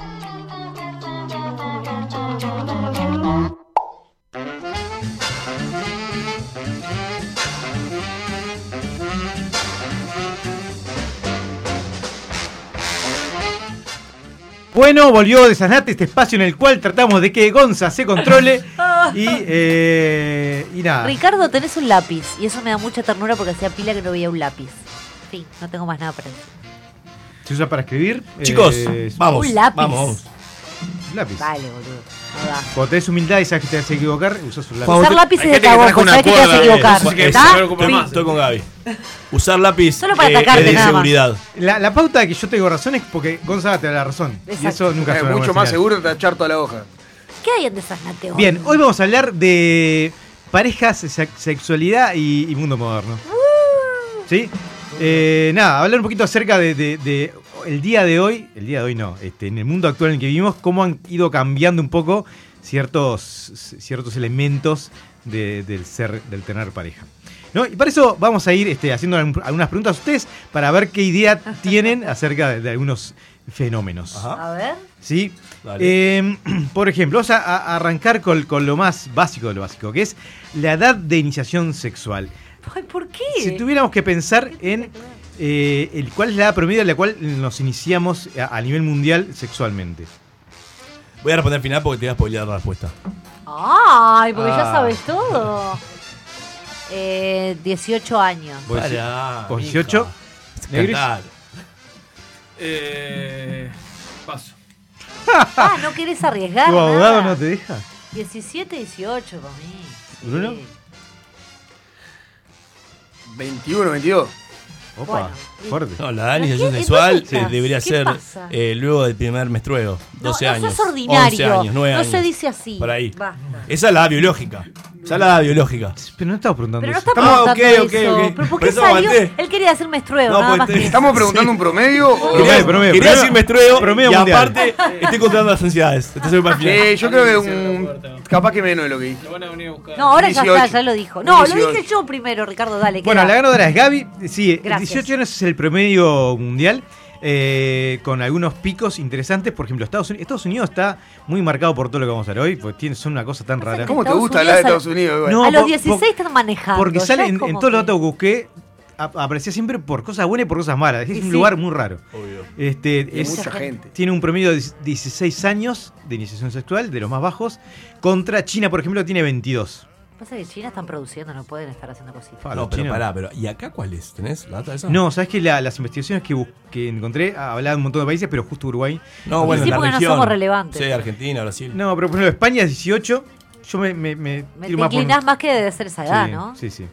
Bueno, volvió de Sanate este espacio en el cual tratamos de que Gonza se controle y, eh, y nada. Ricardo, tenés un lápiz y eso me da mucha ternura porque hacía pila que no veía un lápiz. Fin, no tengo más nada para decir. Se usa para escribir. Chicos, eh, vamos. Un lápiz. Vamos, lápiz. Dale, boludo. Cuando tenés humildad y sabes que te vas a equivocar, usás un lápiz. Usar lápiz es de cagón, sabés que te vas a equivocar. ¿Está? Estoy, estoy con Gaby. Usar lápiz Solo para eh, atacarte, es de nada más. inseguridad. La, la pauta de que yo tengo razón es porque Gonzaga te da la razón. Y eso nunca Es mucho más señal. seguro de tachar toda la hoja. ¿Qué hay en Desasnate hoy? Bien, hoy vamos a hablar de parejas, se- sexualidad y, y mundo moderno. Uh. ¿Sí? Eh, nada, hablar un poquito acerca de, de- de el día de hoy, el día de hoy no, este, en el mundo actual en el que vivimos, cómo han ido cambiando un poco ciertos, ciertos elementos de- del ser, del tener pareja. ¿no? Y para eso vamos a ir este, haciendo algunas preguntas a ustedes para ver qué idea tienen acerca de, de algunos fenómenos. A ver. ¿Sí? Dale. Eh, por ejemplo, vamos a, a arrancar con, con lo más básico de lo básico, que es la edad de iniciación sexual. ¿por qué? Si tuviéramos que pensar en eh, el, cuál es la edad promedio a la cual nos iniciamos a, a nivel mundial sexualmente. Voy a responder al final porque te voy a spoilear la respuesta. Ay, porque ya Ah. sabes todo. Eh, 18 años. ¿Vos, Pará, vos mija. 18? Negris. Cantar. Eh, paso. Ah, ¿no querés arriesgar? ¿Tu abogado nada? no te deja? 17, 18 para mí. ¿Bruno? 21, 22. Opa, Bueno, fuerte. No, la edad de ¿Pero iniciación qué- sexual entonces, eh, debería ¿qué ser eh, luego del primer menstrueo. 12 no, años. No sos ordinario. 11 años, 9 no años. se dice así. Por ahí. Basta. Esa es la edad biológica. Esa es la biológica. Pero no estamos preguntando Pero no eso. está Ah, preguntando ok, ok, eso. ¿Pero por qué eso salió? Él quería hacer menstrueo, No, nada pues más te- que eso. ¿Estamos preguntando un promedio? o- Promedio, promedio. Quería Promedio- decir menstrueo promedio y mundial. aparte estoy controlando las ansiedades. Entonces final. Sí, yo creo que un. Capaz que menos de lo que dije. Lo van a venir a buscar. No, ahora ya 18. está, ya lo dijo. No, lo 18. dije yo primero, Ricardo, dale. Bueno, queda. la ganadora es Gaby. Sí, Gracias. 18 años es el promedio mundial. eh, con algunos picos interesantes. Por ejemplo, Estados Unidos, Estados Unidos está muy marcado por todo lo que vamos a ver hoy, porque tiene, son una cosa tan rara. ¿Cómo te gusta hablar de Estados Unidos? igual? No, a los por- 16 por- están manejando. Porque sale en, en todos los que- datos que busqué, ap- aparecía siempre por cosas buenas y por cosas malas. Es Y un sí. lugar muy raro. Obvio. Este, es- mucha gente. Tiene un promedio de 16 años de iniciación sexual, de los más bajos, contra China, por ejemplo, tiene 22. Pasa que China están produciendo, no pueden estar haciendo cositas. Fa, No, pero chinos. pará, pero ¿y acá cuál es? ¿Tenés la data de eso? No, sabes que la- las investigaciones que, bus- que encontré hablaban de un montón de países, pero justo Uruguay. No, bueno, sí, en la porque no región. somos relevantes. Sí, Argentina, Brasil. No, pero por ejemplo, España es 18. Yo me, me, me Me tiro te más por- inclinás más que debe ser esa edad, sí, ¿no? Sí, sí.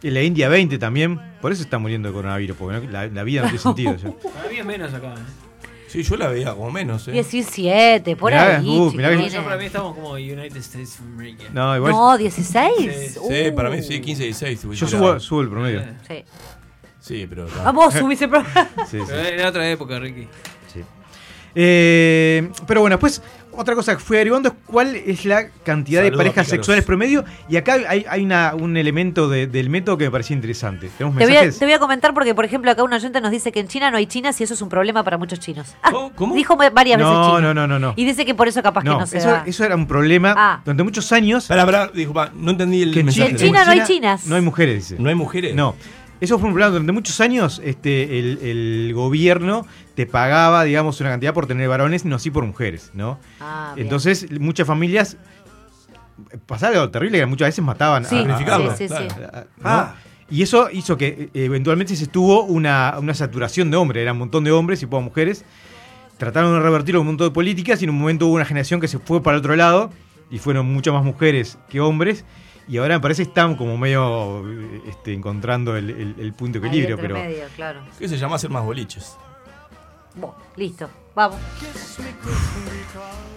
Y la India 20 también. Por eso está muriendo de coronavirus, porque no- la, la vida no tiene sentido. ya. Todavía menos acá. ¿eh? Sí, yo la veía como menos, ¿eh? 17, por Mirá, ahí. uh, mirá que-. Yo para mí estamos como United States of America. No, igual. No, 16. Sí, Uh. para mí sí, 15, 16. yo subo, subo el promedio. Sí. Sí, pero. está. Vamos, subís el programa. Sí, sí. Pero Era otra época, Ricky. Sí. Eh, pero bueno, después otra cosa que fui averiguando es cuál es la cantidad de parejas sexuales promedio. Y acá hay, hay una- un elemento de- del método que me parecía interesante. ¿Tenemos Te voy, a, mensajes? te voy a comentar porque, por ejemplo, acá un oyente nos dice que en China no hay chinas y eso es un problema para muchos chinos. Ah, ¿Cómo? Dijo varias veces No, chino. no, no, no, no. Y dice que por eso capaz No, que no se eso, da. eso era un problema Ah. durante muchos años. Pará, pará, disculpa, no entendí el que en mensaje. En China no hay chinas. No hay mujeres, dice. ¿No hay mujeres? No. Eso fue un problema. Durante muchos años este, el, el gobierno te pagaba, digamos, una cantidad por tener varones, no así por mujeres, ¿no? Ah, bien. Entonces, muchas familias pasaba algo terrible que muchas veces mataban Sí, a, sí, sí, sí. claro. Ah. Y eso hizo que eh, eventualmente se estuvo una, una saturación de hombres, era un montón de hombres y pocas mujeres. Trataron de revertirlo con un montón de políticas y en un momento hubo una generación que se fue para el otro lado y fueron muchas más mujeres que hombres. Y ahora me parece que están como medio este, encontrando el, el- el punto de equilibrio. Pero medio, claro. ¿Qué se llama hacer más boliches? Bueno, listo, vamos.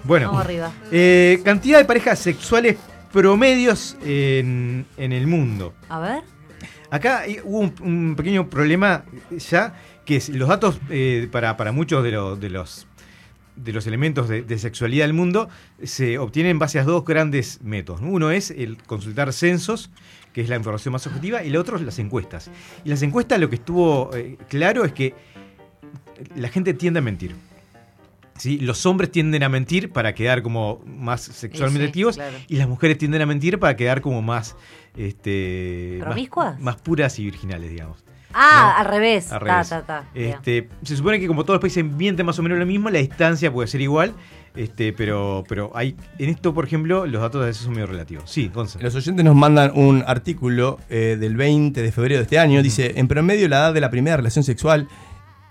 bueno, Vamos arriba. eh, cantidad de parejas sexuales promedios en, en el mundo. A ver. Acá hubo un, un pequeño problema ya, que es los datos eh, para, para muchos de, lo- de los de los elementos de, de sexualidad del mundo se obtienen en base a dos grandes métodos. ¿no? Uno es el consultar censos, que es la información más objetiva, y el otro es las encuestas. Y las encuestas lo que estuvo eh, claro es que la gente tiende a mentir. ¿sí? Los hombres tienden a mentir para quedar como más sexualmente Sí, activos claro. y las mujeres tienden a mentir para quedar como más este más- ¿Promiscuas? Más, puras y virginales, digamos. Ah, No, al revés. al Ta, revés. ta, ta. Bien. Este, se supone que como todos los países mienten más o menos lo mismo, la distancia puede ser igual, este, pero, pero hay en esto, por ejemplo, los datos a veces son medio relativos. Sí, Gonzalo. Los oyentes nos mandan un artículo eh, del 20 de febrero de este año. Dice, en promedio la edad de la primera relación sexual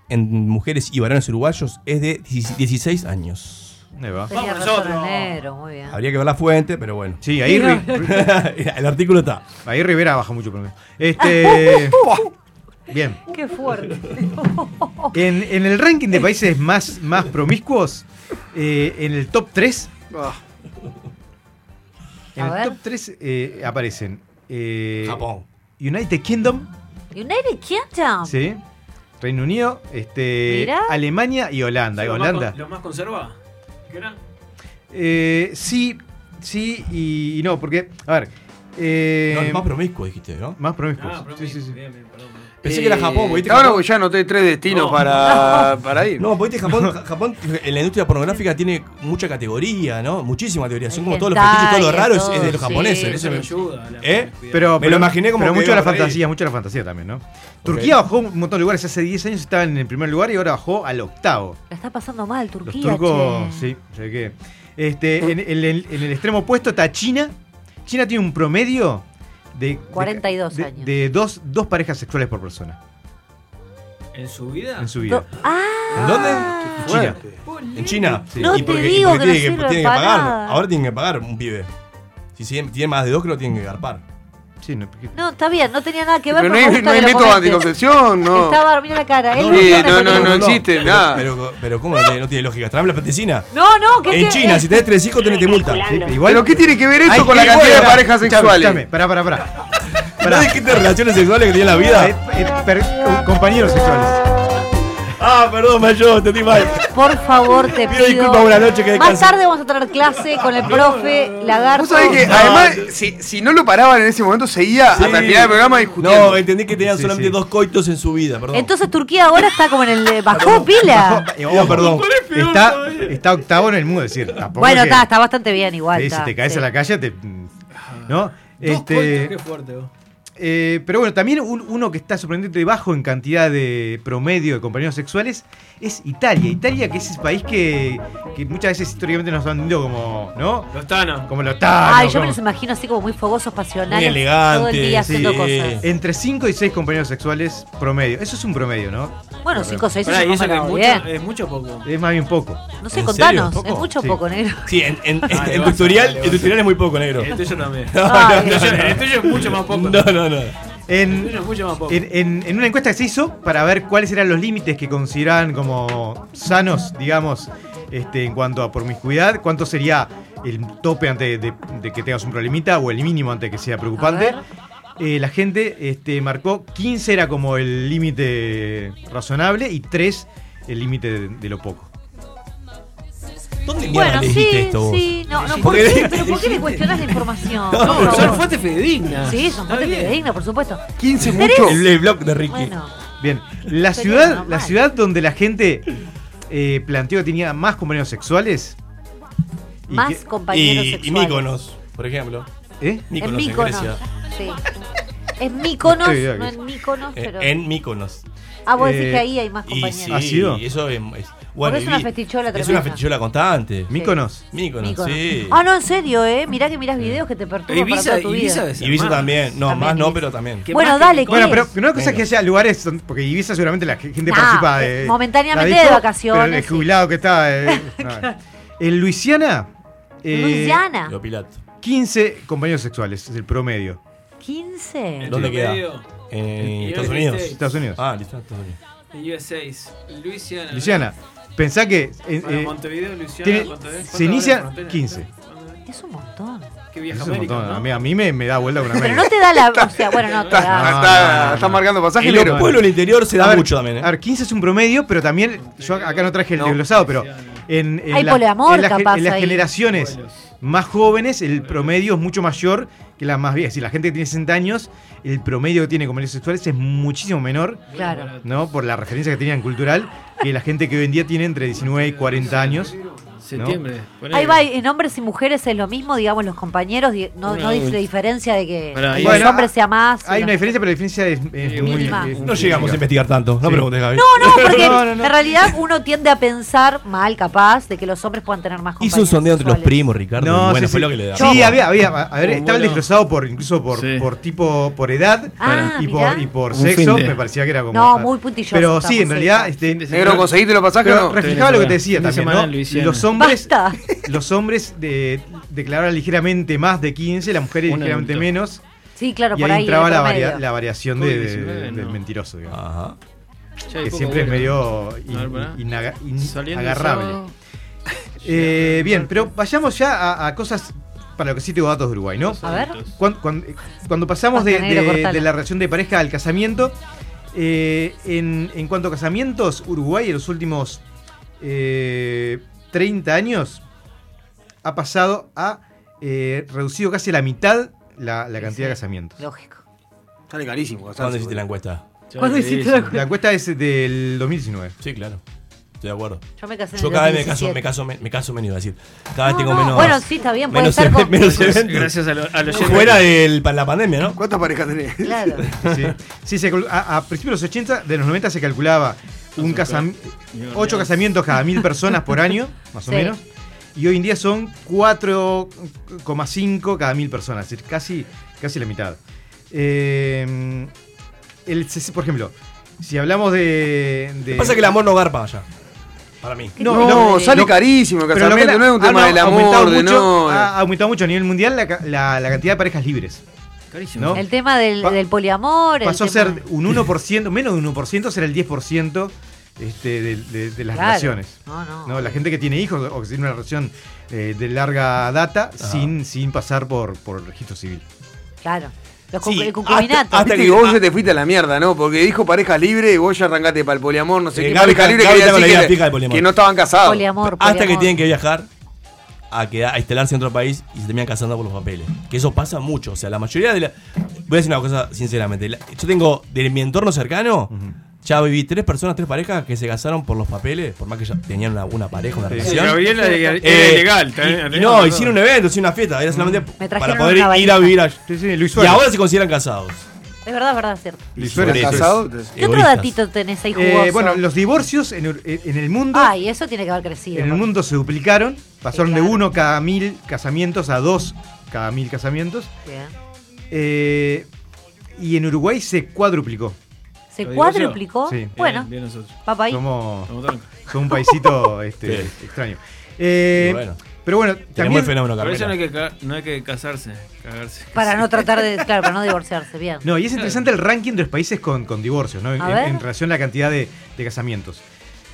en mujeres y varones uruguayos es de 16 años. Ahí va. Vamos nosotros. el negro, muy bien. Habría que ver la fuente, pero bueno. Sí, ahí, el artículo está. ahí Rivera baja mucho promedio. Este, bien. Qué fuerte. En, en el ranking de países más, más promiscuos, eh, en el top 3, Ah, en A el ver. top 3 eh, aparecen eh, Japón. United Kingdom, United Kingdom. ¿sí? Reino Unido, este, Mirá. Alemania y Holanda. Y ¿Los más Holanda. con- ¿Los más conserva? ¿Qué era? Eh, sí, sí y, y no, porque, a ver, Eh, No, es más promiscuo, dijiste, ¿no? Más promiscuos. Ah, pero sí, sí, sí. bien, bien, perdón. Pensé que era Japón, porque viste Ahora Japón- ya anoté tres destinos No. para, para ir. No, porque viste Japón, Ja- Japón en la industria pornográfica tiene mucha categoría, ¿no? Muchísima categoría. Son como todos los fetiches, todo lo raro es, todo, es de los sí. japoneses. Eso Eso me ayuda. ¿Eh? Pero, Me lo imaginé como pero mucho de la fantasía, mucho de la fantasía también, ¿no? Turquía bajó un montón de lugares. Hace 10 años estaba en el primer lugar y ahora bajó al octavo. La está pasando mal Los Turquía, turcos, che. sí, sé que. Este, en, en el, en el extremo opuesto está China. China tiene un promedio de. de- 42 de, años. de dos, dos parejas sexuales por persona ¿En su vida? en su vida. Ah, ¿En dónde? En China. En China. Sí. No Y te porque- y digo porque que no tiene sirve tiene que pagar. nada. Ahora tienen que pagar un pibe. Si tiene más de dos, creo que tienen que garpar. Sí, no, porque- no, está bien, no tenía nada que ver Pero no hay, no hay método de anticoncepción, no. Estaba, mira la cara. él No, no sí, no, no, no existe nada. Pero, pero ¿cómo no tiene, no tiene lógica? Tráeme la peticina. No, no, que En China, eh, si tenés tres hijos, tenés multa. Sí, igual, ¿Pero qué tiene que ver eso con la cantidad de parejas sexuales? Pará, pará, pará. ¿No dijiste relaciones sexuales que tiene la Eh, vida? eh, per- compañeros sexuales. Ah, perdón, me yo, te di mal. Por favor, te Pido pido. disculpas una noche que Más tarde vamos a tener clase con el profe Lagarto. Vos sabés que No. además, si, si no lo paraban en ese momento, seguía Sí. hasta el final del programa discutiendo. No, entendí que tenían Sí, solamente sí. dos coitos en su vida, perdón. Entonces Turquía ahora está como en el de- bajó pila. Eh, No, perdón. Está, está octavo en el mundo, es decir, tampoco Bueno, es que- está, está bastante bien igual. Sí, está, si te caes sí. a la calle, te. ¿No? Dos Este, coitos, qué fuerte. vos. Eh, pero bueno, también un- uno que está sorprendente bajo en cantidad de promedio de compañeros sexuales es Italia. Italia, que es ese país que, que muchas veces históricamente nos han vendido como. ¿No? Los Thanos. Como los tanos. Ay, yo me los imagino así como muy fogosos, pasionales. Muy elegantes, Todo el día sí. haciendo cosas. Entre 5 y 6 compañeros sexuales promedio. Eso es un promedio, ¿no? Bueno, 5 o 6 Pará, es eso que mucho, bien. es mucho o poco. Es más bien poco. No sé, ¿En contanos. serio? Es ¿Poco? mucho o Sí. poco, negro. Sí, en, en, Dale, en tu vas, historial, dale, en tu vas. historial es muy poco, negro. El tuyo también. No, Ay, no, El tuyo- no, el tuyo es mucho más poco. no, no, no. En, una encuesta que se hizo para ver cuáles eran los límites que consideraban como sanos, digamos, este, en cuanto a promiscuidad, cuánto sería el tope antes de, de que tengas un problemita o el mínimo antes de que sea preocupante. Eh, la gente este, marcó 15 era como el límite razonable y 3 el límite de, de lo poco. ¿Dónde mierda Bueno, sí, esto vos? sí. No, no, ¿por qué? ¿Pero por qué le cuestionas la información? No, son fuentes fidedignas. Sí, son fuentes fidedignas, por supuesto. 15 ¿Tenés? mucho. El, el blog de Ricky. Bueno, Bien, la ciudad, normal. la ciudad donde la gente eh, planteó que tenía más compañeros sexuales. y más que- compañeros Y, sexuales. y Míconos, por ejemplo. ¿eh? Míconos en en, Míconos. Grecia. Sí. Es Míconos, No en Míconos, Eh, pero. En Míconos. Ah, vos decís eh, que ahí hay más Y compañeros. sí, ¿Ha sido? y eso es, es- bueno, es una vi- fetichola Es tremenda. una fetichola constante. Míconos. Míconos, Míconos. sí. Ah, no, en serio, ¿eh? Mirá que mirás videos que te perturban para Ibiza, toda tu vida. Ibiza ser Ibiza también. No, También más no, pero también. ¿Qué Bueno, dale? Bueno, ¿Qué pero una cosa es que haya lugares, donde- porque Ibiza seguramente la gente Nah, participa de... momentáneamente la de vacaciones, Pero el sí. jubilado que está... eh. En Luisiana... eh, Luisiana. Lo Pilato. 15 compañeros sexuales, es el promedio. 15. ¿Dónde El queda? promedio. En Estados Unidos. Estados Unidos. Ah, listo, Estados Unidos. En USA. Luisiana. Luisiana, pensá que... eh, Bueno, eh, Montevideo, Luisiana. tiene- ¿cuánto es? se ¿Cuánto inicia vale la frontera? 15. Es un montón. Que es viaja un América, montón, ¿no? a mí, a mí me, me da vuelta con una Pero no te da la. O sea, bueno, no te Está, da. no, está- no, está no. marcando pasaje, En los pero. pueblos del interior se A da ver, mucho también, ¿eh? A ver, 15 es un promedio, pero también, yo acá no traje el No. desglosado, pero en, en Hay la- poliamor en la capaz en las ahí. generaciones más jóvenes, el promedio es mucho mayor que las más viejas. Si la gente que tiene 60 años, el promedio que tiene convenios sexuales es muchísimo menor, Claro. ¿no? Por la referencia que tenían cultural, que la gente que hoy en día tiene entre 19 y 40 años. Septiembre. Ahí va, en hombres y mujeres es lo mismo, digamos, los compañeros, no, no dice diferencia de que Bueno, los Bueno, hombres sea más. Hay una diferencia, pero la diferencia es, es muy... Es- No llegamos a investigar tanto. No Sí. preguntes, Gaby. No, no, porque No, no, no. en realidad uno tiende a pensar mal, capaz, de que los hombres puedan tener más Hizo compañeros un sondeo entre los primos, Ricardo. No, bueno, sí, fue sí. lo que le da. Sí, había, había, a ver, estaba vuelo. desglosado por, incluso por, Sí. por tipo, por edad Ah, y, por, y por Un sexo, me parecía que era como. No, muy puntilloso Pero sí, en realidad, este, Negro, ¿conseguiste los pasajes no? reflejaba lo que te decía también, semana ¿no? Los hombres, Basta. los hombres de, declaraban ligeramente más de 15, las mujeres ligeramente adulto. menos. Sí, claro, y por ahí ahí. entraba la, promedio. varia- la variación de- de- COVID-19, del no. mentiroso, digamos. Ajá. Che, que siempre es medio ver, in- inaga- in- agarrable. Eh, bien, pero vayamos ya a, a cosas para lo que sí tengo datos de Uruguay, ¿no? A ver. Cuando, cuando- cuando pasamos de, la relación de pareja al casamiento, eh, en, en cuanto a casamientos, Uruguay en los últimos eh, 30 años ha pasado a eh, reducido casi a la mitad la, la cantidad de casamientos. Lógico. Sale carísimo. casarse, ¿Cuándo hiciste la encuesta? ¿Cuándo hiciste la encuesta? La encuesta es del 2019. Sí, claro. Estoy de acuerdo. Yo me casé en Yo el cada vez me caso, 2017. me caso, me, me caso menos, iba a decir. Cada vez No, tengo no, menos. bueno, sí, está bien, puede menos, ser con- menos eventos. Gracias a, lo- a los Fuera de la pandemia, ¿no? ¿Cuántas parejas tenés? Claro. Sí, sí se a, a principios de los 80, de los 90 se calculaba un casam- ocho casamientos cada mil personas por año, más o Sí. menos. Y hoy en día son 4,5 cada mil personas, es decir, casi, casi la mitad. Eh, el, por ejemplo, si hablamos de. de- Pasa que el amor no garpa allá. Para mí. No, sale carísimo el pero lo que casamiento, no es un ha- tema ha del aumentado amor, de mucho- no. Ha aumentado mucho a nivel mundial la, la- la cantidad de parejas libres. Carísimo. ¿no? El tema del, del poliamor. el Pasó a tema- ser un 1%, menos de un 1%, será el 10% este, de, de- de las Claro. relaciones. No, no. La gente que tiene hijos o que tiene una relación eh, de larga data sin, sin pasar por, por el registro civil. Claro. Los Sí, concu- el concubinato. Viste que vos ya te fuiste a la mierda, ¿no? Porque dijo pareja libre y vos ya arrancaste para el poliamor, no sé Eh, qué. Gaby- pareja libre decir idea que, fija del poliamor. que no estaban casados. Poliamor, Hasta que tienen que viajar a, quedar, a instalarse en otro país y se terminan casando por los papeles. Que eso pasa mucho. O sea, la mayoría de la. Voy a decir una cosa sinceramente. La- Yo tengo, de mi entorno cercano, ya viví tres personas, tres parejas que se casaron por los papeles, por más que ya tenían una, una pareja, una Sí. relación. Gabriela era- era Eh, ilegal, y- no, hicieron un evento, hicieron una fiesta, era solamente Me para poder ir a vivir allá. Sí, sí, Luis Y ahora se consideran casados. Es verdad, es verdad, es cierto. Luis Suárez. casado? ¿Qué otro datito tenés ahí Eh, jugoso? bueno, los divorcios en, en el mundo. Ay, eso tiene que haber crecido. En el mundo se duplicaron, pasaron claro. de uno cada mil casamientos a dos cada mil casamientos. Bien. Eh, y en Uruguay se cuadruplicó. ¿Se ¿Lo cuadruplicó? Sí. Bueno, Bien, bien nosotros. papá ahí. Somos, un paisito este, extraño. Eh, bueno, pero bueno, tenemos también el fenómeno Por eso no hay, que, no hay que casarse, cagarse. Para no tratar de. Claro, para no divorciarse. Bien. No, y es interesante el ranking de los países con, con divorcios, ¿no? En relación a la cantidad de, de casamientos.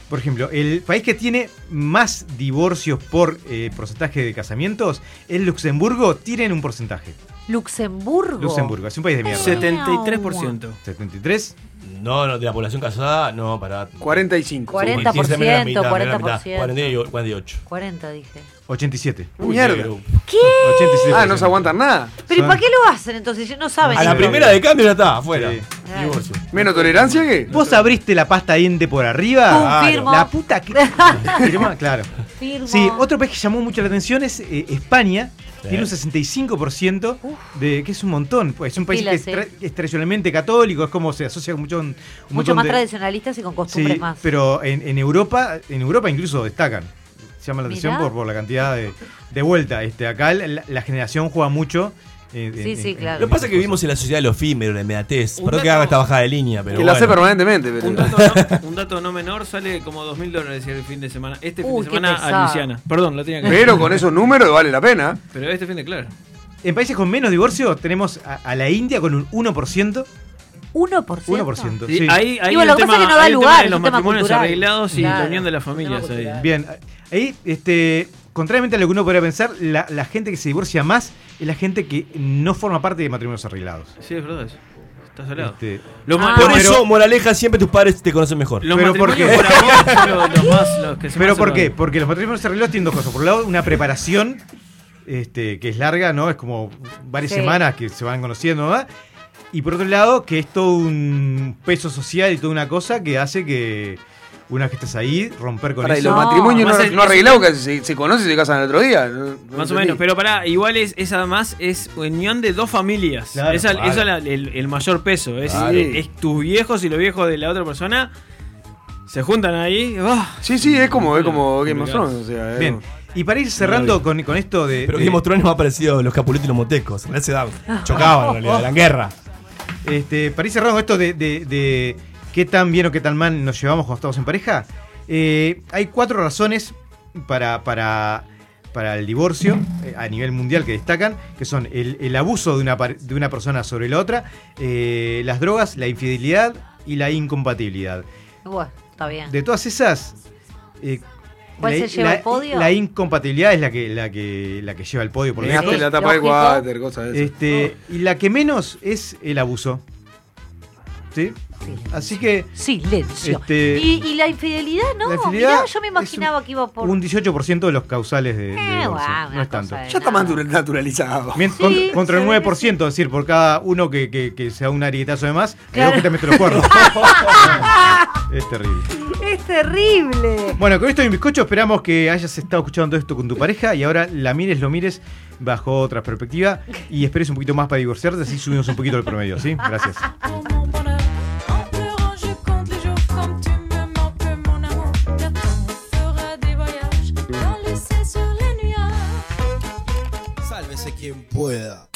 Por ejemplo, el país que tiene más divorcios por eh, porcentaje de casamientos es Luxemburgo, tienen un porcentaje. Luxemburgo. Luxemburgo, es un país de mierda. 73%. 73. No, no, de la población casada, no, para. 45. 40%, Sí, sí, menos de la mitad, 40%. menos de la mitad. 48, 48. 40 dije. 87. Mierda. ¿Qué? 87%. Ah, no se aguantan nada. ¿Pero y para qué lo hacen entonces? No saben. A la primera de cambio ya está, afuera. Sí. Divorcio. ¿Menos tolerancia que? ¿Vos abriste la pasta diente por arriba? Confirmo. La puta que. Firma, claro. Firmo. Sí, otro país que llamó mucho la atención es eh, España. Tiene un 65% de que es un montón. Es un país Pilas, que es, tradicionalmente católico, es como se asocia con mucho, un Mucho más de- tradicionalistas y con Sí, costumbres más. pero en, en Europa, en Europa incluso destacan. Llama la atención por, por la cantidad de, de vuelta. Este, acá la, la generación juega mucho. Eh, Sí, sí, claro. Lo que pasa es que vivimos en la sociedad de lo efímero, la inmediatez. Un Perdón que haga esta bajada de línea, pero. que la hace bueno. permanentemente, pero. Un dato, no, un dato no menor sale como 2 mil dólares el fin de semana. Este fin de semana pesado. a Luisiana. Perdón, lo tenía que Pero con esos números vale la pena. Pero este fin de claro. En países con menos divorcio tenemos a, a la India con un 1%. 1%. 1%. Sí, sí. Ahí, ahí Digo, el lo que tema, pasa es que no da hay el tema lugar, de es los matrimonios cultural. arreglados y Claro. la unión de las familias ahí. Bien, ahí, este, contrariamente a lo que uno podría pensar, la, la gente que se divorcia más es la gente que no forma parte de matrimonios arreglados. Sí, es verdad eso. Estás. Este, Los ma- Por eso, moraleja, siempre tus padres te conocen mejor. los pero ¿por qué? por amor son los, los más los que se ¿Pero por qué? Porque los matrimonios arreglados tienen dos cosas. Por un lado, una preparación este, que es larga, ¿no? Es como varias Sí. semanas que se van conociendo, ¿no? Y por otro lado, que es todo un peso social y toda una cosa que hace que una vez que estás ahí, romper con Para, y eso. los No. matrimonios no, no arreglados que se, se conocen y se casan el otro día. No- no Más o menos, pero pará, igual es, es además es unión de dos familias. Claro, es la- el, el mayor peso. Es, Claro. es tus viejos y los viejos de la otra persona se juntan ahí. ¡ah! Sí, sí, es como, es como Game of. Thrones. O sea, es Bien. como- Y para ir cerrando con, con esto de. Pero de- Game of Thrones es más parecido a los capuletos y los motecos. En realidad se daban, chocaban en realidad, eran guerra. Este, para ir cerrando con esto de, de- de qué tan bien o qué tan mal nos llevamos cuando estamos en pareja, eh, hay cuatro razones para, para, para el divorcio eh, a nivel mundial que destacan, que son el, el abuso de una, de una persona sobre la otra, eh, las drogas, la infidelidad y la incompatibilidad. Bueno, está bien. De todas esas... eh, ¿Cuál la, se lleva la- el podio? la incompatibilidad es la que, la que, la que lleva el podio por la tapa del lógico. water, cosas de esas. Este, Y la que menos es el abuso. ¿Sí? Así que. Silencio. Este, ¿Y, y la infidelidad, no? La infidelidad Mirá, yo me imaginaba que iba por. un 18% de los causales de, de Eh, no es tanto. Ya está más naturalizado. Mien- Sí, contra, contra el se ve 9%, es decir, por cada uno que, que, que sea un arietazo de más, Claro. creo que te mete los cuernos. es terrible. Es terrible. Bueno, con esto y bizcocho esperamos que hayas estado escuchando todo esto con tu pareja y ahora la mires, lo mires bajo otra perspectiva y esperes un poquito más para divorciarte, así subimos un poquito el promedio, ¿sí? Gracias. Pueda.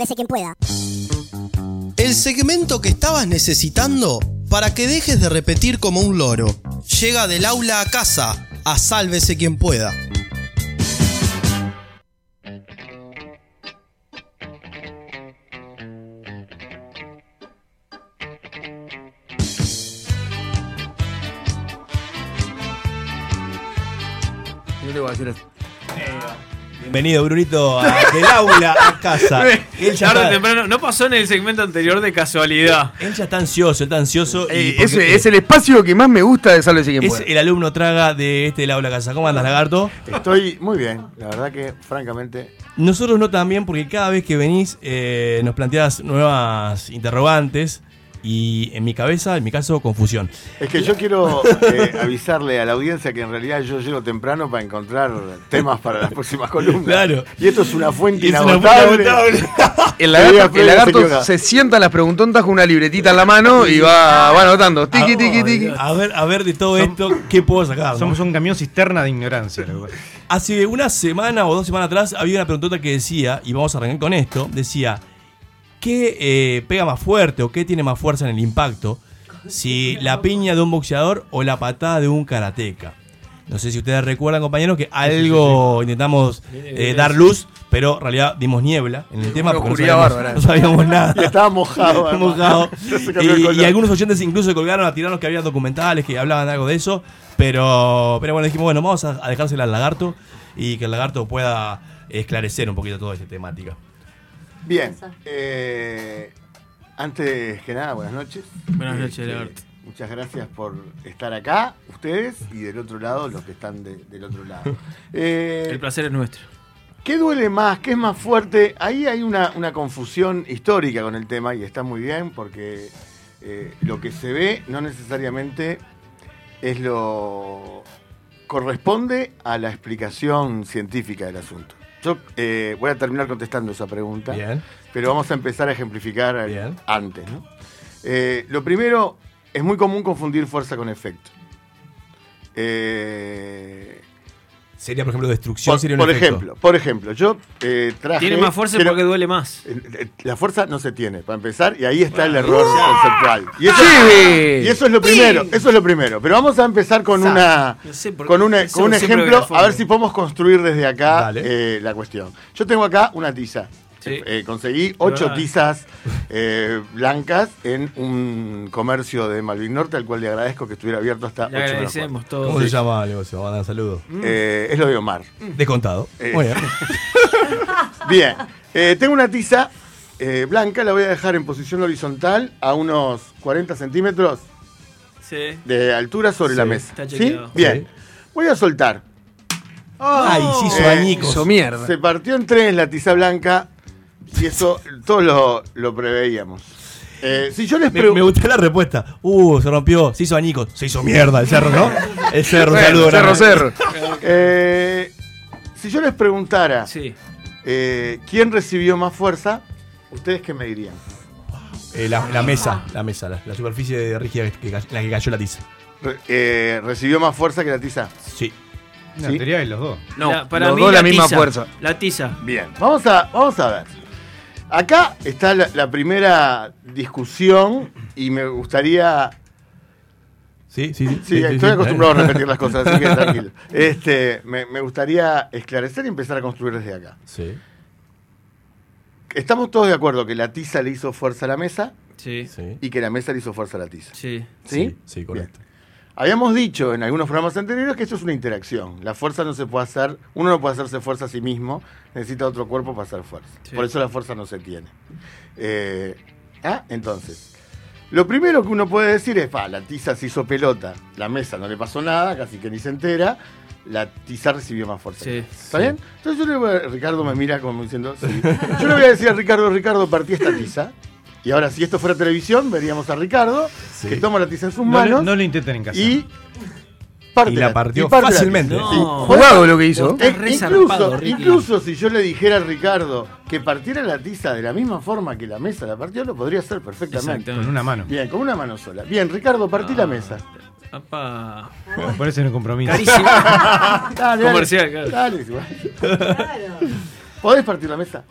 Sálvese quien pueda. El segmento que estabas necesitando para que dejes de repetir como un loro. Llega del aula a casa, a sálvese quien pueda. Yo le voy a decir Bienvenido, Brunito, a- del aula a casa. Él ya, Tarde o está, temprano. No pasó en el segmento anterior de casualidad. él ya está ansioso, él está ansioso. y Eh, porque- es el espacio que más me gusta de Sálvese quien es pueda. el alumno traga de este del aula a casa. ¿Cómo andas, lagarto? Estoy muy bien, la verdad que francamente Nosotros no también, porque cada vez que venís eh, nos planteas nuevas interrogantes y en mi cabeza, en mi caso, confusión. Es que yo quiero eh, avisarle a la audiencia que en realidad yo llego temprano para encontrar temas para las próximas columnas. Claro. Y esto es una fuente Es una inagotable. fuente inagotable. El lagarto, el se lagarto equivoca. se sienta en las preguntontas con una libretita en la mano y va, va anotando. Tiki, tiki, tiki. A ver, a ver de todo esto, ¿qué puedo sacar? no? Somos un camión cisterna de ignorancia. Hace una semana o dos semanas atrás había una preguntota que decía, y vamos a arrancar con esto, decía, ¿qué eh, pega más fuerte o qué tiene más fuerza en el impacto? Si la piña de un boxeador o la patada de un karateca. No sé si ustedes recuerdan, compañeros, que algo intentamos eh, dar luz, pero en realidad dimos niebla en el tema porque no sabíamos, no sabíamos nada. Y estaba mojado. Y, algunos oyentes incluso colgaron a tirarnos que había documentales que hablaban de algo de eso. Pero, pero bueno, dijimos, bueno, vamos a, a dejársela al lagarto y que el lagarto pueda esclarecer un poquito toda esta temática. Bien. eh, antes que nada, buenas noches. Buenas noches, Este. Muchas gracias por estar acá, ustedes, y del otro lado, los que están de- del otro lado. Eh, El placer es nuestro. ¿Qué duele más? ¿Qué es más fuerte? Ahí hay una, una confusión histórica con el tema y está muy bien porque eh, lo que se ve no necesariamente es lo corresponde a la explicación científica del asunto. Yo eh, voy a terminar contestando esa pregunta, Bien. pero vamos a empezar a ejemplificar Bien. antes. ¿no? Eh, lo primero, es muy común confundir fuerza con efecto. Eh, Sería, por ejemplo, destrucción. por, sería un por efecto. ejemplo, por ejemplo, yo eh, traje. Tiene más fuerza quiero- porque duele más. eh, eh, La fuerza no se tiene, para empezar, y ahí está el error conceptual. Y eso, Sí. y eso es lo primero, eso es lo primero. Pero vamos a empezar con una, no sé por con, una- con un ejemplo, a ver si podemos construir desde acá eh, la cuestión. Yo tengo acá una tiza. Sí. Eh, conseguí ocho verdad. tizas eh, blancas en un comercio de Malvin Norte, al cual le agradezco que estuviera abierto hasta Le 8 de la agradecemos tarde. todo. ¿Cómo se llama el negocio? Mandan saludos. Eh, es lo de Omar. Descontado. Eh. Muy bien. Bien, eh, tengo una tiza eh, blanca, la voy a dejar en posición horizontal a unos 40 centímetros Sí. de altura sobre Sí, la mesa. está ¿Sí? Bien, voy a soltar. Ay, sí hizo Eh, añicos. Hizo mierda. Se partió en tres la tiza blanca y eso todos lo, lo preveíamos. Eh, si yo les Me, me gustó la respuesta. Uh, se rompió, se hizo añicos, se hizo mierda el cerro, ¿no? El cerro, saludo. cerro, cerro. eh, si yo les preguntara Sí. eh, quién recibió más fuerza, ¿ustedes qué me dirían? Eh, la, la mesa, la mesa, la, la superficie de rígida que, que ca- en la que cayó la tiza. Re- eh, ¿Recibió más fuerza que la tiza? Sí. La Sí. teoría de los dos. No, La- para los mí dos la, la misma tiza. fuerza. La tiza. Bien, vamos a, vamos a ver. Acá está la, la primera discusión y me gustaría... Sí, sí, sí. Sí, estoy acostumbrado a repetir las cosas, así que tranquilo. Este, me, me gustaría esclarecer y empezar a construir desde acá. Sí, Estamos todos de acuerdo que la tiza le hizo fuerza a la mesa Sí. sí. y que la mesa le hizo fuerza a la tiza. Sí. ¿Sí? Sí, correcto. Habíamos dicho en algunos programas anteriores que esto es una interacción. La fuerza no se puede hacer, uno no puede hacerse fuerza a sí mismo, necesita otro cuerpo para hacer fuerza. Sí. Por eso la fuerza no se tiene. Eh, ah, entonces, lo primero que uno puede decir es, pa, la tiza se hizo pelota, la mesa no le pasó nada, casi que ni se entera, la tiza recibió más fuerza. Sí. ¿Está bien? Entonces yo le voy a, Ricardo me mira como diciendo, sí. Yo le voy a decir a Ricardo, Ricardo, partí esta tiza. Y ahora, si esto fuera televisión, veríamos a Ricardo, Sí. que toma la tiza en sus No, manos. no lo intenten en casa. Y parte Y la partió parte la fácilmente. tiza. No. Jugado lo que hizo. Eh, incluso, incluso si yo le dijera a Ricardo que partiera la tiza de la misma forma que la mesa la partió, lo podría hacer perfectamente. Con una mano. Bien, con una mano sola. Bien, Ricardo, partí la mesa. Apa. Por eso no hay compromiso. Carísimo. Dale, dale. Comercial, claro. Dale, igual. ¿Podés partir la mesa?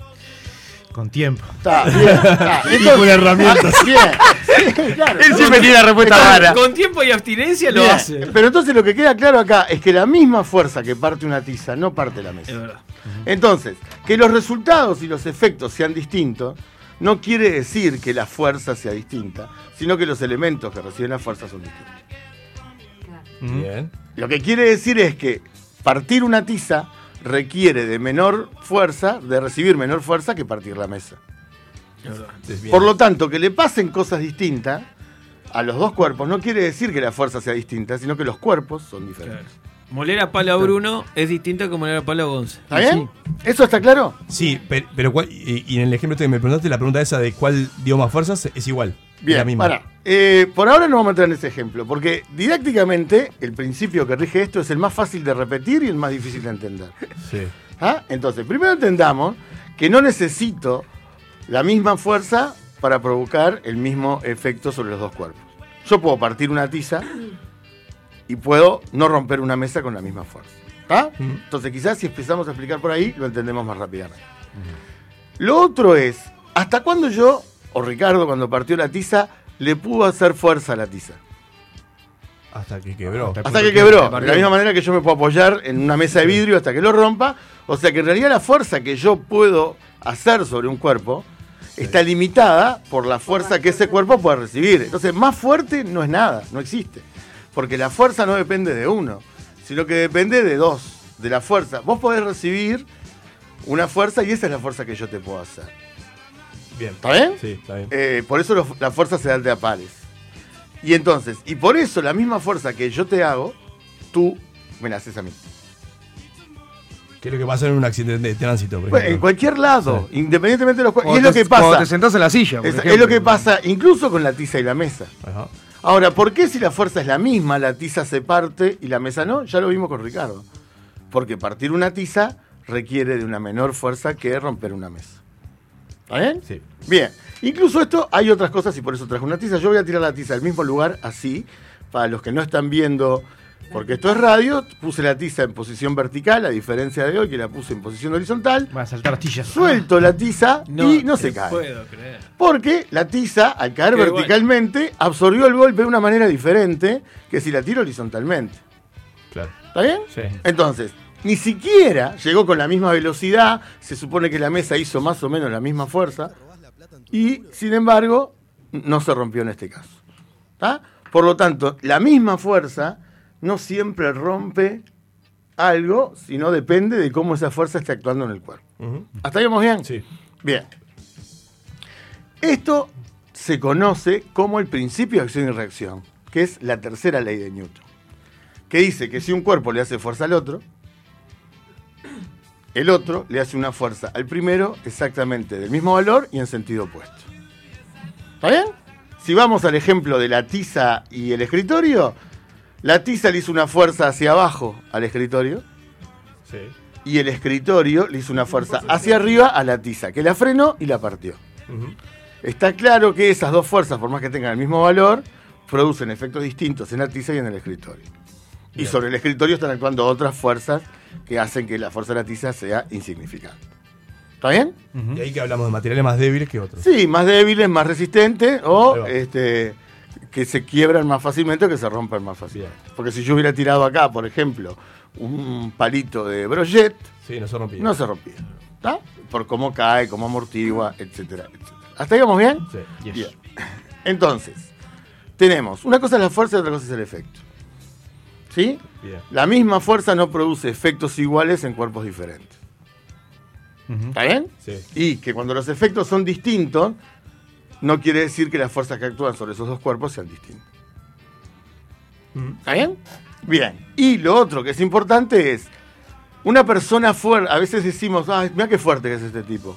Con tiempo. Está, bien. está. Y con herramientas. Bien. Sí, claro. Él siempre tiene la respuesta rara. Con tiempo y abstinencia lo Bien. hace. Pero entonces lo que queda claro acá es que la misma fuerza que parte una tiza no parte la mesa. Es verdad. Entonces, que los resultados y los efectos sean distintos no quiere decir que la fuerza sea distinta, sino que los elementos que reciben la fuerza son distintos. Bien. Lo que quiere decir es que partir una tiza requiere de menor fuerza, de recibir menor fuerza que partir la mesa. Por lo tanto, que le pasen cosas distintas a los dos cuerpos no quiere decir que la fuerza sea distinta, sino que los cuerpos son diferentes. Moler a palo a Bruno es distinto que moler a palo a Gonce. ¿Está bien? ¿Eso está claro? Sí, pero, pero cuál- y, y en el ejemplo este que me preguntaste, la pregunta esa de cuál dio más fuerzas es igual. Bien, la misma. pará. Eh, por ahora no vamos a entrar en ese ejemplo, porque didácticamente el principio que rige esto es el más fácil de repetir y el más difícil de entender. Sí. ¿Ah? Entonces, primero entendamos que no necesito la misma fuerza para provocar el mismo efecto sobre los dos cuerpos. Yo puedo partir una tiza y puedo no romper una mesa con la misma fuerza. ¿Está? Entonces, quizás si empezamos a explicar por ahí, lo entendemos más rápidamente. Lo otro es, ¿hasta cuándo yo, o Ricardo cuando partió la tiza, le pudo hacer fuerza a la tiza? Hasta que quebró. Hasta que quebró. De la misma manera que yo me puedo apoyar en una mesa de vidrio hasta que lo rompa. O sea que en realidad la fuerza que yo puedo hacer sobre un cuerpo está limitada por la fuerza que ese cuerpo puede recibir. Entonces, más fuerte no es nada, no existe. Porque la fuerza no depende de uno, sino que depende de dos, de la fuerza. Vos podés recibir una fuerza y esa es la fuerza que yo te puedo hacer. Bien. ¿Está bien? Sí, está bien. Eh, por eso la fuerza se da de a pares. Y entonces, y por eso la misma fuerza que yo te hago, tú me la haces a mí. ¿Qué es lo que pasa en un accidente de tránsito? por Bueno, en cualquier lado, independientemente de los cuerpos. Y es lo que pasa. cuando te sentás en la silla, por Es, es lo que pasa incluso con la tiza y la mesa. Ahora, ¿por qué si la fuerza es la misma, la tiza se parte y la mesa no? Ya lo vimos con Ricardo. Porque partir una tiza requiere de una menor fuerza que romper una mesa. ¿Está bien? Sí. Bien. Incluso esto, hay otras cosas y por eso traje una tiza. Yo voy a tirar la tiza al mismo lugar, así, para los que no están viendo, porque esto es radio, puse la tiza en posición vertical, a diferencia de hoy que la puse en posición horizontal. Va a saltar astillas. Suelto la tiza y no se cae. puedo creer. Porque la tiza, al caer Qué verticalmente, absorbió el golpe de una manera diferente que si la tiro horizontalmente. Claro. ¿Está bien? Sí. Entonces, ni siquiera llegó con la misma velocidad, se supone que la mesa hizo más o menos la misma fuerza, y sin embargo, no se rompió en este caso. ¿Está? Por lo tanto, la misma fuerza no siempre rompe algo, sino depende de cómo esa fuerza esté actuando en el cuerpo. ¿Hasta ahí vamos bien? Sí. Bien. Esto se conoce como el principio de acción y reacción, que es la tercera ley de Newton, que dice que si un cuerpo le hace fuerza al otro, el otro le hace una fuerza al primero exactamente del mismo valor y en sentido opuesto. ¿Está bien? Si vamos al ejemplo de la tiza y el escritorio, la tiza le hizo una fuerza hacia abajo al escritorio Sí. y el escritorio le hizo una fuerza hacia arriba a la tiza, que la frenó y la partió. Está claro que esas dos fuerzas, por más que tengan el mismo valor, producen efectos distintos en la tiza y en el escritorio. Y sobre el escritorio están actuando otras fuerzas que hacen que la fuerza de la tiza sea insignificante. ¿Está bien? Y ahí que hablamos de materiales más débiles que otros. Sí, más débiles, más resistentes o este, que se quiebran más fácilmente o que se rompen más fácilmente. Porque si yo hubiera tirado acá, por ejemplo, un palito de brochet, Sí, no se rompía. no se rompía. ¿Está? Por cómo cae, cómo amortigua, etcétera, etcétera. ¿Hasta ahí vamos bien? Sí. Bien. Entonces, tenemos, una cosa es la fuerza y otra cosa es el efecto. ¿Sí? Bien. La misma fuerza no produce efectos iguales en cuerpos diferentes. ¿Está bien? Sí. Y que cuando los efectos son distintos, no quiere decir que las fuerzas que actúan sobre esos dos cuerpos sean distintas. ¿Está bien? Bien. Y lo otro que es importante es, una persona fuerte, a veces decimos, ay, mira qué fuerte que es este tipo.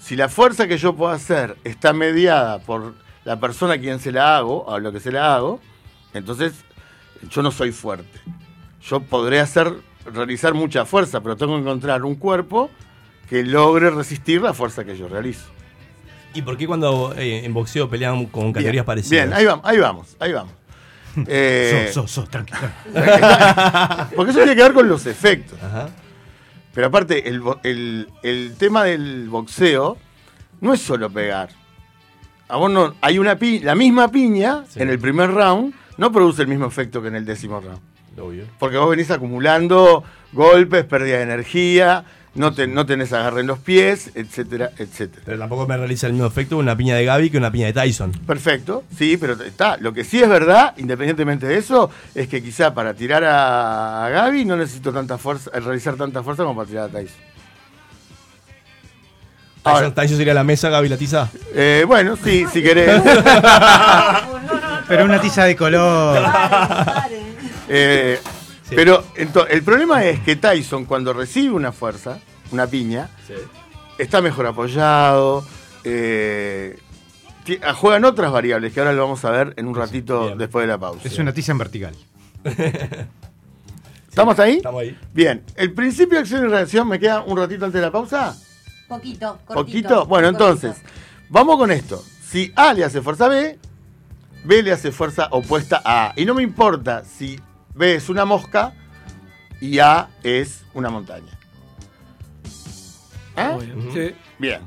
Si la fuerza que yo puedo hacer está mediada por la persona a quien se la hago, o a lo que se la hago, entonces yo no soy fuerte. Yo podré hacer, realizar mucha fuerza, pero tengo que encontrar un cuerpo que logre resistir la fuerza que yo realizo. ¿Y por qué cuando eh, en boxeo pelean con categorías Bien, parecidas? Bien, ahí vamos, ahí vamos, ahí vamos. Eh, Sos, sos, sos, tranquilo. Porque eso tiene que ver con los efectos. Ajá. Pero aparte, el- el tema del boxeo no es solo pegar. A vos no, hay una pi- la misma piña en el primer round no produce el mismo efecto que en el décimo round. Obvio. Porque vos venís acumulando golpes, pérdida de energía, no, te- no tenés agarre en los pies, etcétera, etcétera. Pero tampoco me realiza el mismo efecto una piña de Gaby que una piña de Tyson. Perfecto, sí, pero está. Lo que sí es verdad, independientemente de eso, es que quizá para tirar a, a Gaby no necesito tanta fuerza, eh, realizar tanta fuerza como para tirar a Tyson. Tyson, Tyson sería la mesa, Gaby la tiza. Eh, bueno, sí, si querés. Pero una tiza de color. Eh, Pero el problema es que Tyson, cuando recibe una fuerza, una piña, está mejor apoyado. eh, ah, juegan otras variables que ahora lo vamos a ver en un ratito después de la pausa. Es una tiza en vertical. ¿Estamos ahí? Estamos ahí. Bien, el principio de acción y reacción me queda un ratito antes de la pausa. Poquito, cortito. ¿Poquito? Bueno, entonces, vamos con esto. Si A le hace fuerza a B, B le hace fuerza opuesta a A. Y no me importa si B es una mosca y A es una montaña. ¿Ah? Sí. Bien.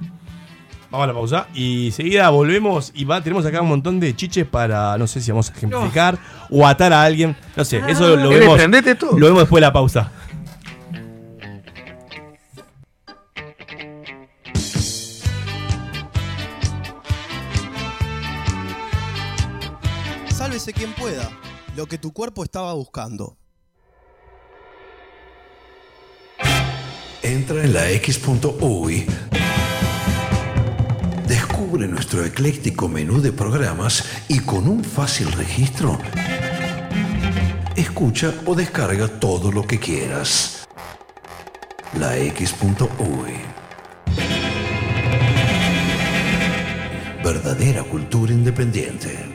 Vamos a la pausa y seguida volvemos y va, tenemos acá un montón de chiches para, no sé si vamos a ejemplificar o atar a alguien. No sé, eso lo ¿Querés vemos. todo? Lo vemos después de la pausa. Sálvese quien pueda. Lo que tu cuerpo estaba buscando. Entra en la X.UI. Descubre nuestro ecléctico menú de programas y con un fácil registro, escucha o descarga todo lo que quieras. La X.UI. Verdadera cultura independiente.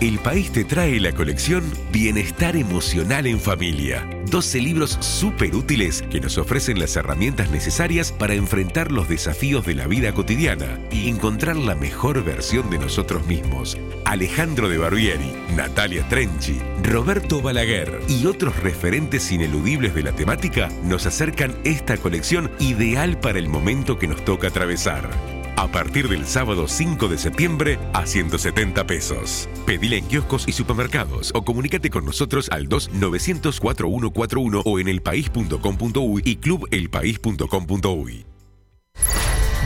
El país te trae la colección Bienestar Emocional en Familia. 12 libros súper útiles que nos ofrecen las herramientas necesarias para enfrentar los desafíos de la vida cotidiana y encontrar la mejor versión de nosotros mismos. Alejandro de Barbieri, Natalia Trenchi, Roberto Balaguer y otros referentes ineludibles de la temática nos acercan esta colección ideal para el momento que nos toca atravesar. A partir del sábado 5 de septiembre a 170 pesos. Pedile en kioscos y supermercados o comunícate con nosotros al 2-900-4141 o en elpaís.com.uy y clubelpaís.com.uy.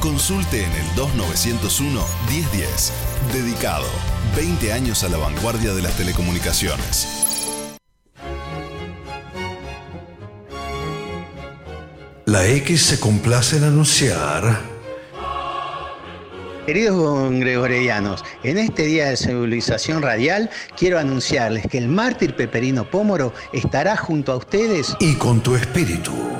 Consulte en el 2901 1010. Dedicado. 20 años a la vanguardia de las telecomunicaciones. La X se complace en anunciar. Queridos gregorianos, en este día de civilización radial quiero anunciarles que el mártir Peperino Pómoro estará junto a ustedes Y con tu espíritu.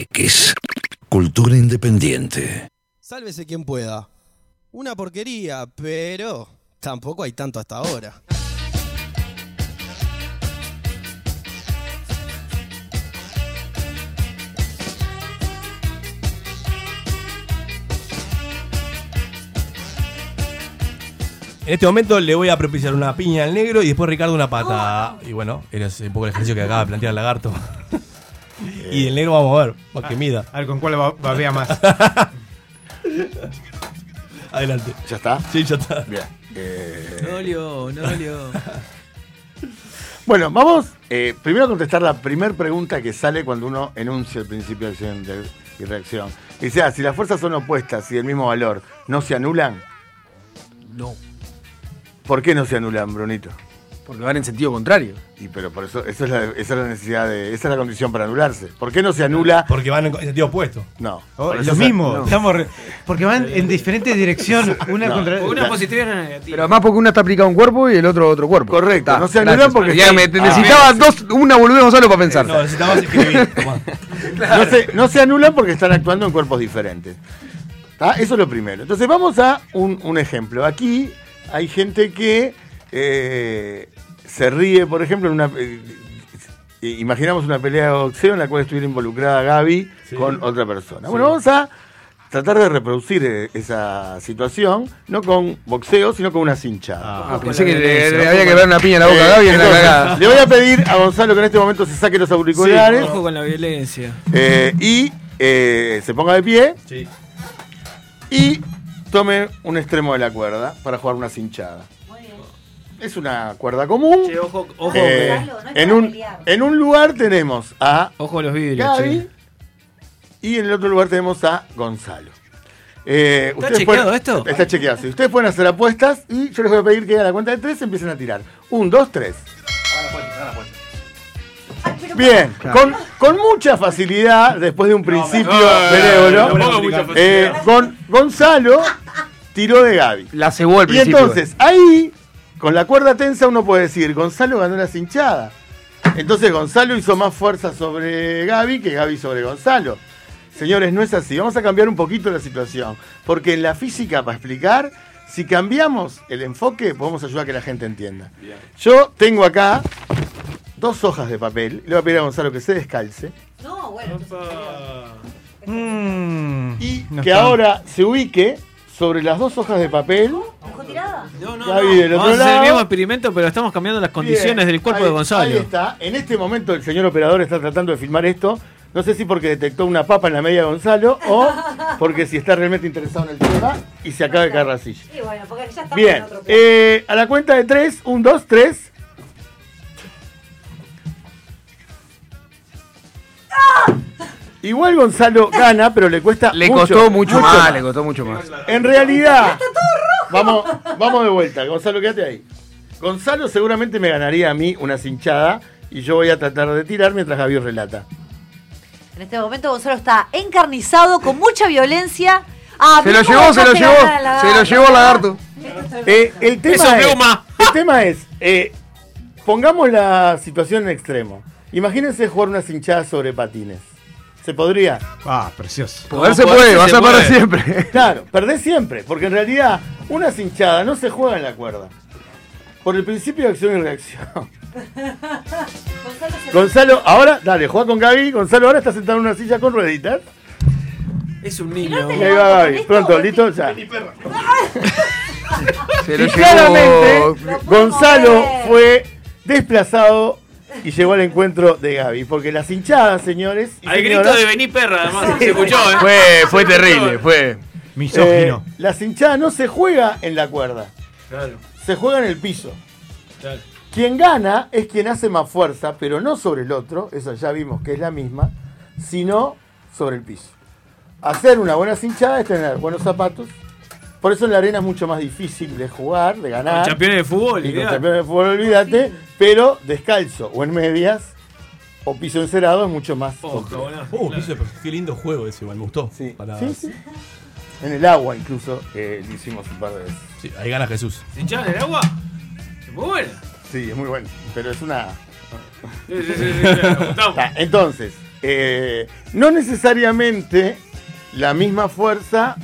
X. Cultura independiente. Sálvese quien pueda. Una porquería, pero tampoco hay tanto hasta ahora. En este momento le voy a propiciar una piña al negro y después Ricardo una pata. Y bueno, era un poco el ejercicio que acaba de plantear el lagarto. y el negro vamos a ver, para que mida. A ver con cuál ba- babea más. Adelante. ¿Ya está? Sí, ya está. Bien. Eh, Nolio, Nolio. Bueno, vamos eh, primero a contestar la primera pregunta que sale cuando uno enuncia el principio de acción y reacción. Dice, ah, si las fuerzas son opuestas y del mismo valor, ¿no se anulan? No. ¿Por qué no se anulan, Brunito? Porque van en sentido contrario. Y pero por eso, esa es la, esa es la necesidad de, esa es la condición para anularse. ¿Por qué no se anula? Porque van en sentido opuesto. No. Oh, es lo mismo. no. Estamos re- porque van en diferentes direcciones. Una No. contra Una positiva y una negativa. Pero además porque una está aplicada a un cuerpo y el otro a otro cuerpo. Correcto, Está, no se anulan gracias. porque- Ya me- Ah, necesitaba dos, una boludez Gonzalo para pensar. No, necesitamos escribir. No se, no se anulan porque están actuando en cuerpos diferentes. ¿Tá? Eso es lo primero. Entonces vamos a un, un ejemplo. Aquí hay gente que eh, se ríe, por ejemplo, en una... eh, eh, imaginamos una pelea de boxeo en la cual estuviera involucrada Gaby con otra persona. Bueno, vamos a tratar de reproducir eh, esa situación, no con boxeo, sino con una cinchada. Ah, pensé que le, le había que ver una piña en la boca a Gaby en la cagada. Le voy a pedir a Gonzalo que en este momento se saque los auriculares. Ojo con la violencia. Eh, y eh, se ponga de pie Sí. y tome un extremo de la cuerda para jugar una cinchada. Es una cuerda común. Che, ojo, ojo, Eh, Gonzalo, no es en, para un, pelear. en un lugar tenemos a ojo a los vidrios. Gaby y en el otro lugar tenemos a Gonzalo. Eh, ¿Está ustedes chequeado pueden- esto? Está chequeado. sí. Ustedes pueden hacer apuestas y yo les voy a pedir que a la cuenta de tres empiecen a tirar. Un, dos, tres. Bien, con, con mucha facilidad, después de un principio benévolo, eh, Gonzalo tiró de Gaby. La cebó al Y principio. entonces, ahí, con la cuerda tensa, uno puede decir, Gonzalo ganó la cinchada. Entonces Gonzalo hizo más fuerza sobre Gaby que Gaby sobre Gonzalo. Señores, no es así. Vamos a cambiar un poquito la situación. Porque en la física, para explicar, si cambiamos el enfoque, podemos ayudar a que la gente entienda. Yo tengo acá dos hojas de papel. Le voy a pedir a Gonzalo que se descalce. No, bueno. Mm, Y no que está. ahora se ubique sobre las dos hojas de papel. ¿Ojo tirada? No, no, no. del otro Vamos a hacer el lado. mismo experimento, pero estamos cambiando las condiciones Bien, del cuerpo ahí- de Gonzalo. Ahí está. En este momento el señor operador está tratando de filmar esto. No sé si porque detectó una papa en la media de Gonzalo o porque si está realmente interesado en el tema y se acaba de caer la silla. Sí, bueno, porque ya estamos Bien, en otro plan. eh, a la cuenta de tres, un, dos, tres. Igual Gonzalo gana, pero le cuesta Le mucho, costó mucho más, le costó mucho más. En realidad, vamos, vamos de vuelta. Gonzalo, quédate ahí. Gonzalo seguramente me ganaría a mí una cinchada y yo voy a tratar de tirar mientras Gaby relata. En este momento Gonzalo está encarnizado con mucha violencia. Ah, Se lo llevó, se lo llevó. Se lo llevó el lagarto. Eh, el, tema Eso, es, Pluma. el tema es, eh, pongamos la situación en extremo. Imagínense jugar una cinchada sobre patines. ¿Se podría? Ah, precioso. Poder se puede, vas a perder siempre. Claro, perdés siempre, porque en realidad una cinchada no se juega en la cuerda. Por el principio de acción y reacción. Gonzalo ahora, dale, juega con Gaby. Gonzalo ahora está sentado en una silla con rueditas. Es un niño. Y ahí va Gaby. Pronto, listo, ya. Se lo Y claramente. Gonzalo fue desplazado y llegó al encuentro de Gaby. Porque las hinchadas, señores. y Al grito de vení perra, además, se escuchó, ¿eh? Fue, fue terrible, fue. Misógino. eh, la cinchada no se juega en la cuerda, Claro, se juega en el piso. claro. Quien gana es quien hace más fuerza, pero no sobre el otro, eso ya vimos que es la misma, sino sobre el piso. Hacer una buena cinchada es tener buenos zapatos. Por eso en la arena es mucho más difícil de jugar, de ganar. Con campeones de fútbol, Y con campeones de fútbol, olvídate. Pero descalzo o en medias o piso encerado es mucho más. Oh, complejo. cabrón. Uh, qué, lindo juego ese, igual me gustó. Sí, Para- sí, sí. En el agua incluso eh, lo hicimos un par de veces. Sí, ahí gana Jesús. ¿Se el agua? Es muy buena. Sí, es muy bueno. Pero es una. Sí, sí, Entonces, eh, no necesariamente la misma fuerza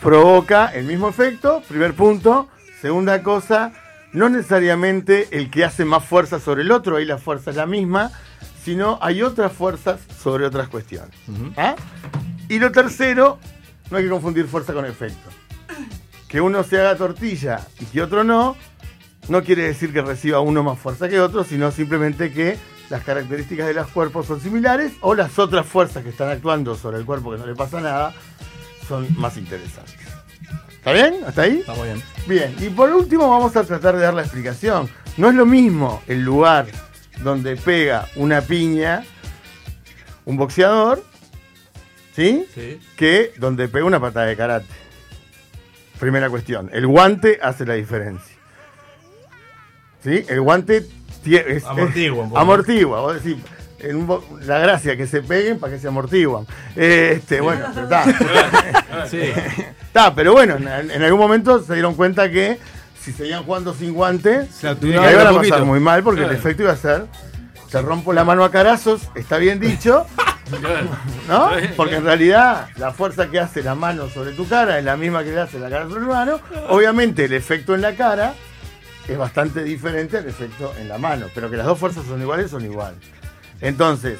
provoca el mismo efecto, primer punto. Segunda cosa, no necesariamente el que hace más fuerza sobre el otro, ahí la fuerza es la misma, sino hay otras fuerzas sobre otras cuestiones. ¿Ah? Y lo tercero, no hay que confundir fuerza con efecto. Que uno se haga tortilla y que otro no, no quiere decir que reciba uno más fuerza que otro, sino simplemente que las características de los cuerpos son similares o las otras fuerzas que están actuando sobre el cuerpo que no le pasa nada son más interesantes. ¿Está bien? ¿Hasta ahí? Está muy bien. Bien, y por último vamos a tratar de dar la explicación. No es lo mismo el lugar donde pega una piña un boxeador, ¿sí? Sí. Que donde pega una patada de karate. Primera cuestión. El guante hace la diferencia. ¿Sí? El guante es- Amortigua es- amortigua. Vos decís, en un bo- la gracia que se peguen para que se amortiguan. Este, bueno, está. Sí. Está, pero bueno, en, en algún momento se dieron cuenta que si seguían jugando sin guante, Claro, la tuvieron que iban a pasar poquito. muy mal porque el efecto iba a ser, te rompo la mano a carazos, está bien dicho, ¿no? Porque en realidad la fuerza que hace la mano sobre tu cara es la misma que le hace la cara sobre tu mano. Obviamente el efecto en la cara es bastante diferente al efecto en la mano, pero que las dos fuerzas son iguales, son iguales. Entonces,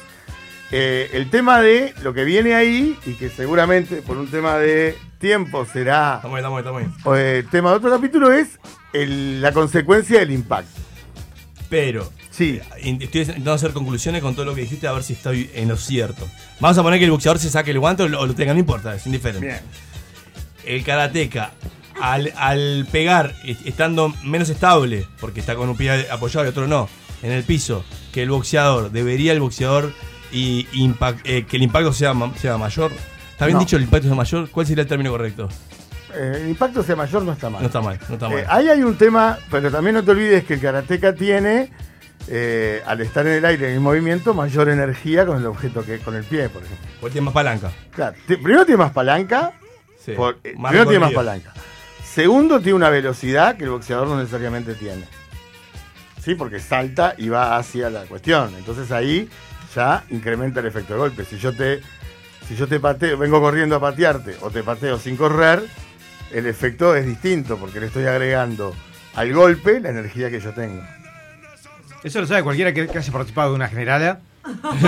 eh, el tema de lo que viene ahí, y que seguramente por un tema de tiempo será Estamos bien, estamos bien, estamos bien. eh, tema de otro capítulo, es el- la consecuencia del impacto. Pero. Sí. in- Estoy intentando hacer conclusiones con todo lo que dijiste a ver si estoy en lo cierto. Vamos a poner que el boxeador se saque el guante o lo, o lo tenga, no importa, es indiferente. Bien. El karateca, al, al pegar, est- estando menos estable, porque está con un pie apoyado y otro no, en el piso, que el boxeador, debería el boxeador y impact- eh, que el impacto sea, sea mayor. ¿Está bien No. dicho el impacto sea mayor? ¿Cuál sería el término correcto? Eh, el impacto sea mayor no está mal. No está mal, no está mal. Eh, ahí hay un tema, pero también no te olvides que el karateca tiene, eh, al estar en el aire en el movimiento, mayor energía con el objeto que con el pie, por ejemplo. Porque tiene más palanca. Claro, primero tiene más palanca. Sí, por- más primero tiene más palanca. Segundo, tiene una velocidad que el boxeador no necesariamente tiene. Sí, porque salta y va hacia la cuestión. Entonces ahí ya incrementa el efecto de golpe. Si yo te, si yo te pateo, vengo corriendo a patearte o te pateo sin correr, el efecto es distinto porque le estoy agregando al golpe la energía que yo tengo. Eso lo sabe cualquiera que, que haya participado de una generala.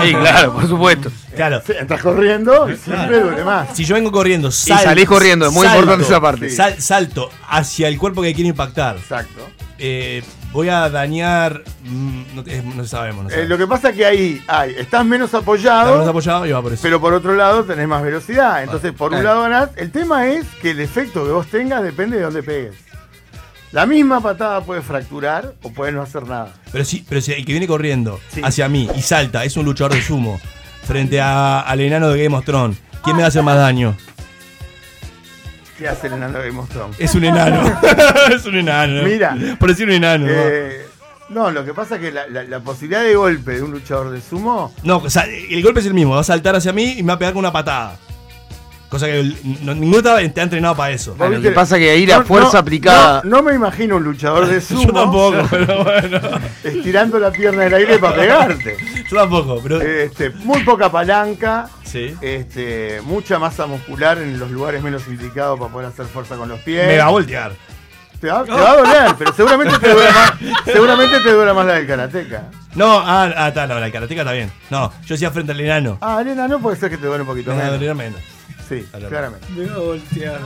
Sí, claro, por supuesto. Claro. Sí, entras corriendo y siempre duele más. Si yo vengo corriendo, sal- salís corriendo, es muy salto, importante esa parte. sal- salto hacia el cuerpo que quiero impactar. Exacto. Eh, voy a dañar. mm, no, eh, no sabemos, Eh, lo que pasa es que ahí hay, estás menos apoyado. Estás menos apoyado y va por eso. Pero por otro lado tenés más velocidad. Entonces, por un claro. lado ganás. El tema es que el efecto que vos tengas depende de dónde pegues. La misma patada puede fracturar o puede no hacer nada. Pero si, pero si el que viene corriendo hacia mí y salta es un luchador de sumo frente a- al enano de Game of Thrones, ¿quién me va a hacer más daño? ¿Qué hace el enano de Game of Thrones? Es un enano. es un enano. Mira. Por decir un enano. ¿no? eh, no, lo que pasa es que la, la- la posibilidad de golpe de un luchador de sumo. No, o sea, el golpe es el mismo. Va a saltar hacia mí y me va a pegar con una patada. Cosa que no- ninguno te ha, te ha entrenado para eso. ¿vos Lo que pasa que ahí la No, fuerza no, aplicada. No, no me imagino un luchador de sumo. Yo tampoco, pero bueno. Estirando la pierna del aire para pegarte. Yo tampoco, pero. Este, muy poca palanca. Sí. Este, mucha masa muscular en los lugares menos indicados para poder hacer fuerza con los pies. Me va a voltear. Te va, te va a doler, pero seguramente te dura más, seguramente te dura más la del karateca. No, ah, ah, está, no, la karateca está bien. No, yo decía frente al enano. Ah, Elena, no puede ser que te duele un poquito No, menos. Sí, claramente. Me va a voltear.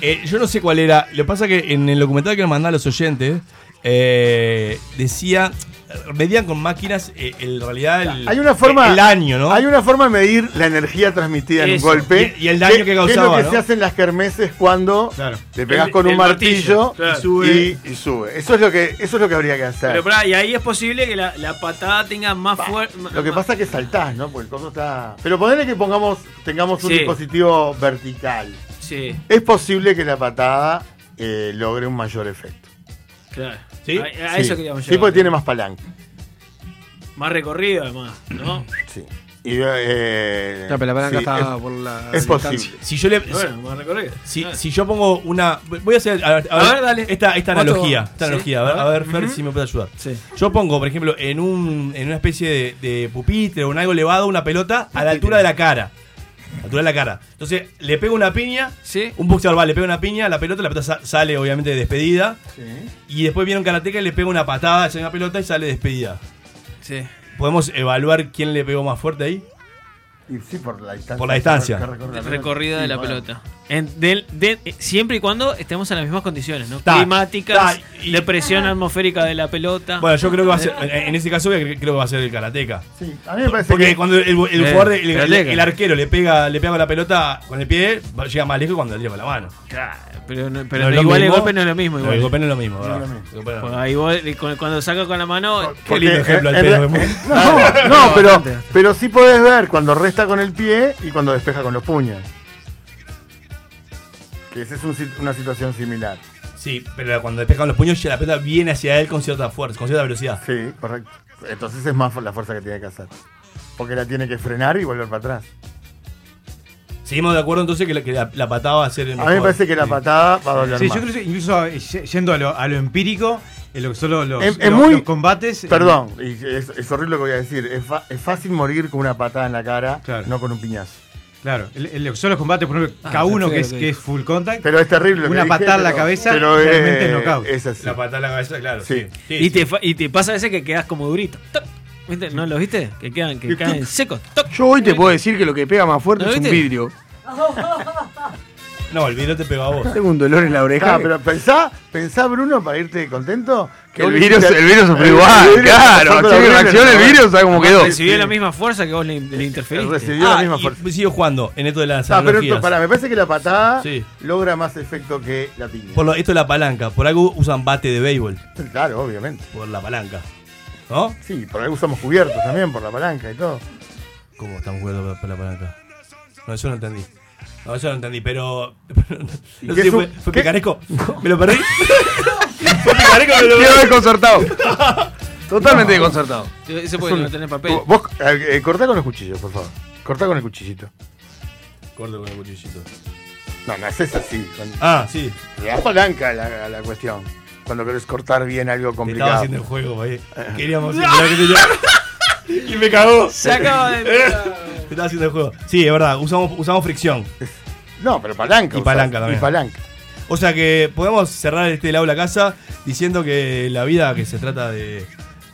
Eh, yo no sé cuál era. Lo que pasa que en el documental que nos mandaban los oyentes, eh, decía. Medían con máquinas, eh, en realidad, el, Hay una forma. el año, ¿no? Hay una forma de medir la energía transmitida en un Eso, golpe. y- y el daño que es causaba, lo que ¿no? se hace en las kermeses cuando te pegas con un martillo, martillo, claro. y, sube. Y, sube. Eso es lo que, eso es lo que habría que hacer. Pero pará, y ahí es posible que la, la patada tenga más fuerza. Lo que pasa es que saltás, ¿no? Porque el coso está. Pero ponerle que pongamos, tengamos un Sí. dispositivo vertical. Sí, Es posible que la patada eh, logre un mayor efecto. claro. ¿Sí? A, a Sí. eso queríamos Sí, llegar. porque tiene más palanca. Más recorrido, además, ¿no? Sí. Y, eh, Ya, pero la palanca sí, está es- por la Es posible. Si yo le. Bueno, más recorrido. Si, Ah. si yo pongo una. Voy a hacer. A, ver, a A ver, ver, dale. Esta, esta analogía. Esta Sí. analogía. A ver, A ver. Fer, si me puede ayudar. Sí. Yo pongo, por ejemplo, en, un, en una especie de, de pupitre o en algo elevado, una pelota a la altura de la cara. A la altura de la cara. Entonces, le pego una piña. Sí. Un boxeador va, le pega una piña la pelota, la pelota sa- sale obviamente despedida. Sí. Y después viene un karateca y le pega una patada a esa pelota y sale despedida. Sí. ¿Podemos evaluar quién le pegó más fuerte ahí? Y sí, por la distancia. Por la distancia. que recorre la recorrida de la bueno. pelota. En- del- de- siempre y cuando estemos en las mismas condiciones, ¿no? Ta, Climáticas, ta, y- de presión atmosférica de la pelota. Bueno, yo creo que va a ser, en en ese caso creo que va a ser el karateca. Sí, a mí me parece Porque que- cuando el, el Eh, jugador, el, el- karateca. el arquero le pega, le pega con la pelota con el pie, va- llega más lejos que cuando le tira con la mano. Claro, pero, no- pero No igual el golpe no es lo mismo. No, el golpe no es lo mismo, Pues ahí vos, y cu- cuando saca con la mano. Qué lindo ejemplo pedo. No, no, pero, pero sí podés ver cuando resta con el pie y cuando despeja con los puños. Que esa es un una situación similar. Sí, pero cuando despejan los puños, ya la pelota viene hacia él con cierta fuerza, con cierta velocidad. Sí, correcto. Entonces es más la fuerza que tiene que hacer. Porque la tiene que frenar y volver para atrás. Seguimos de acuerdo entonces que la, que la, la patada va a ser el A mejor. mí me parece que la patada va a doler Sí, más. yo creo que incluso eh, yendo a lo, a lo empírico, en lo que son los, los- Es, es los- muy. los combates. eh, Perdón, y es, es horrible lo que voy a decir. Es, fa- es fácil morir con una patada en la cara, no con un piñazo. Claro, en- en lo que son los combates, por ejemplo, Ah, K1 está que que es full contact. Pero es terrible Una patada en la cabeza pero realmente es- es knockout. es así. La patada en la cabeza, claro. Sí. Sí. Y te, fa- y te pasa a veces que quedas como durito. ¿Viste? ¿No lo viste? Que quedan, que caen secos. Yo hoy te puedo decir que lo que pega más fuerte ¿Lo es un vidrio. No, el vidrio te pegó a vos. Tengo un dolor en la oreja. Ah, pero pensá, pensá, Bruno, para irte contento. Que el virus- el virus sufrió el igual, virus claro, acción y reacción, el virus, ¿sabes cómo quedó? Recibió la misma fuerza que vos le, le interferiste. Recibió la misma y fuerza. sigo jugando en esto de las Ah, pero esto, para, me parece que la patada Sí. logra más efecto que la piña. Por lo, esto es la palanca. Por algo usan bate de béisbol. Claro, obviamente. Por la palanca. ¿No? Sí, por algo usamos cubiertos también, por la palanca y todo. ¿Cómo estamos jugando por la palanca? No, eso no entendí. No, eso no entendí, pero. ¿Y No sé si fue, fue picaresco. Me lo perdí. fue picaresco, me lo Quedó perdí. desconcertado. Totalmente desconcertado. Ese Es puede un- no tener papel. Vos, eh, eh, cortá con los cuchillos, por favor. Cortá con el cuchillito. Corto con el cuchillito. No, no haces así. Con... Ah, sí. Le das palanca a la, a la cuestión. Cuando querés cortar bien algo complicado. estaba haciendo el juego, ahí. Queríamos simular que te- Y me cagó. Se acaba de. Estaba haciendo el juego. Sí, es verdad, usamos, usamos fricción. No, pero palanca. Y usás, palanca también. Y palanca. O sea que podemos cerrar este lado de la casa diciendo que la vida que se trata de,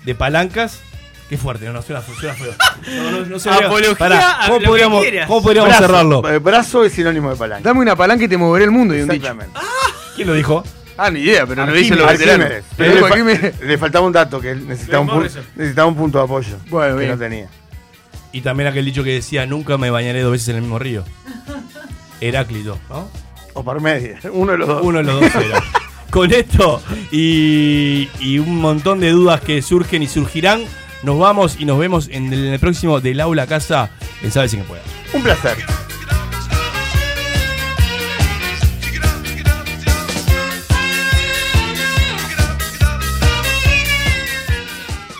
de palancas. Qué fuerte, no, no suena, suena feo. No, no, no se. Apología Pará, a ¿cómo podríamos. ¿cómo podríamos Brazo, cerrarlo? eh, Brazo es sinónimo de palanca. Dame una palanca y te moveré el mundo y un dicho. Exactamente. ¿Quién lo dijo? Ah, ni idea, pero lo dicen los veteranos. Pero le, fa- Arquímedes. le faltaba un dato que él necesitaba un, necesitaba un punto de apoyo. Bueno, que bien. no tenía. Y también aquel dicho que decía, nunca me bañaré dos veces en el mismo río. Heráclito, ¿no? O por medio. Uno de los dos. Uno de los dos era. Con esto y, y un montón de dudas que surgen y surgirán, nos vamos y nos vemos en el, en el próximo del aula a casa en Sabe Sin que pueda. Un placer.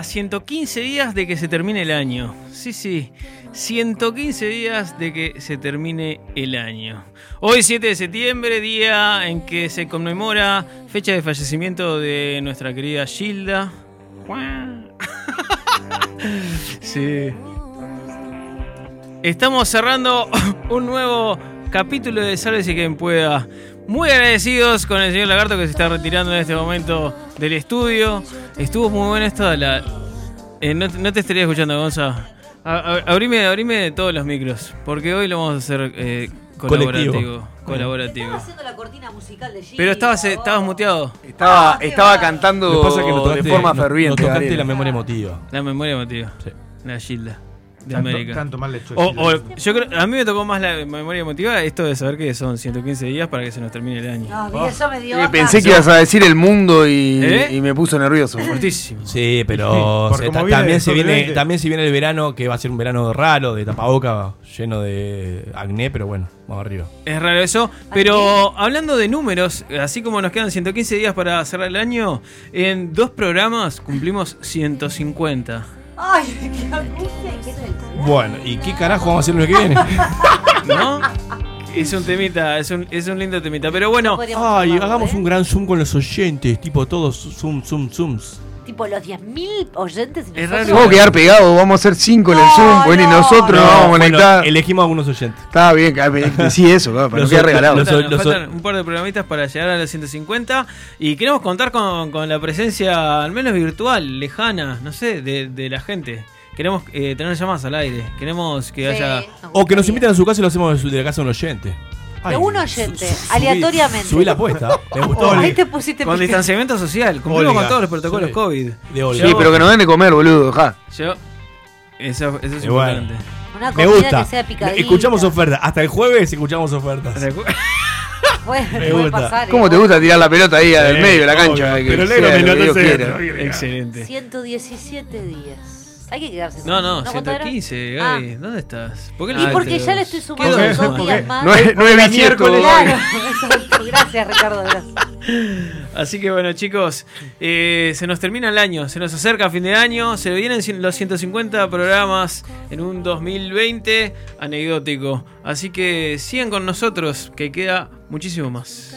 A 115 días de que se termine el año. Sí, sí, 115 días de que se termine el año. Hoy 7 de septiembre, día en que se conmemora fecha de fallecimiento de nuestra querida Gilda. Sí. Estamos cerrando un nuevo capítulo de Sálvese quien pueda. Muy agradecidos con el señor Lagarto que se está retirando en este momento del estudio. Estuvo muy bueno esto de la. Eh, no, no te estaría escuchando, Gonza. A- a- Abrime, abrime todos los micros, porque hoy lo vamos a hacer eh, colaborativo. Colectivo. Colaborativo. haciendo la cortina musical de Gilda, Pero estabas, estabas muteado. Estaba, Ah, estaba que cantando pasa es que no tocaste, de forma no- ferviente. no tocaste Gabriel. la memoria emotiva. La memoria emotiva. Sí. La Gilda. De Tanto- América. tanto mal hecho O, yo creo, a mí me tocó más la memoria emotiva esto de saber que son 115 días para que se nos termine el año. No, mira, eso me dio. Eh, pensé que ibas a decir el mundo y, ¿Eh? y me puso nervioso. Fortísimo. Sí, pero Por se- como ta- viene también, se viene, 2020. también se viene el verano, que va a ser un verano raro, de tapaboca, lleno de acné, pero bueno, vamos arriba. Es raro eso, pero hablando de números, así como nos quedan 115 días para cerrar el año, en dos programas cumplimos 150. Ay, qué angustia qué felicidad. Bueno, ¿y qué carajo vamos a hacer lo que viene? ¿No? Es un temita, es un, es un lindo temita. Pero bueno, Podríamos Ay, tomarlo, hagamos ¿eh? un gran zoom con los oyentes, tipo todos zoom, zoom, zooms. Tipo los 10.000 oyentes y Es nosotros. raro. Vamos a quedar pegados, vamos a hacer cinco en el No, Zoom, bueno, y no, nosotros nos vamos a bueno, conectar. elegimos a algunos oyentes. Está bien, sí, eso, claro, para no Los- quedar regalado. los- faltan, los- faltan un par de programitas para llegar a los 150 y queremos contar con, con la presencia, al menos virtual, lejana, no sé, de, de la gente. Queremos eh, tener llamadas al aire, queremos que Sí, haya... nos O que nos inviten a su casa y lo hacemos de la casa de un oyente. De un oyente, subí- aleatoriamente. Subí la apuesta. Me gustó. Ahí te pusiste Con distanciamiento social, cumplimos Olga. con todos los protocolos Sí. COVID. De Olga. Sí, pero que nos den de comer, boludo, ja. Yo, eso, eso es bueno. importante. Una Me comida gusta. que sea picadita. Escuchamos ofertas. Hasta el jueves escuchamos ofertas. Puede, Me puede gusta. pasar. ¿Cómo te igual. gusta tirar la pelota ahí del Sí, medio de la obvio. cancha? que Pero sea negro, lo que me. Excelente. 117 días. Hay que quedarse. No, no, ¿cuánto era? 115, Ah. Gaby. ¿Dónde estás? ¿Por qué Y porque ya le estoy ¿Qué sumando dos días más. No es, no es miércoles. Claro, exacto. Gracias, Ricardo. Gracias. Así que bueno, chicos, eh, se nos termina el año, se nos acerca fin de año, se vienen los 150 programas en un 2020 anecdótico. Así que sigan con nosotros, que queda muchísimo más.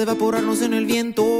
Hasta evaporarnos en el viento.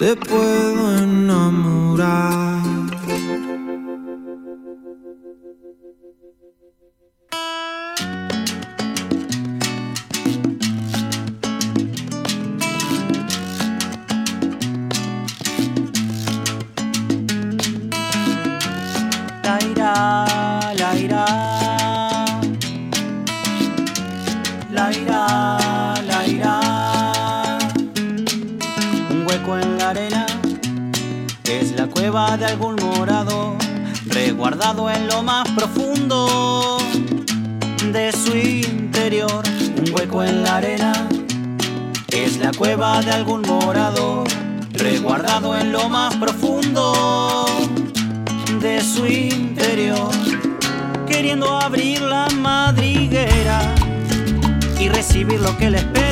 te puedo de algún morador, resguardado en lo más profundo de su interior, queriendo abrir la madriguera y recibir lo que le espera.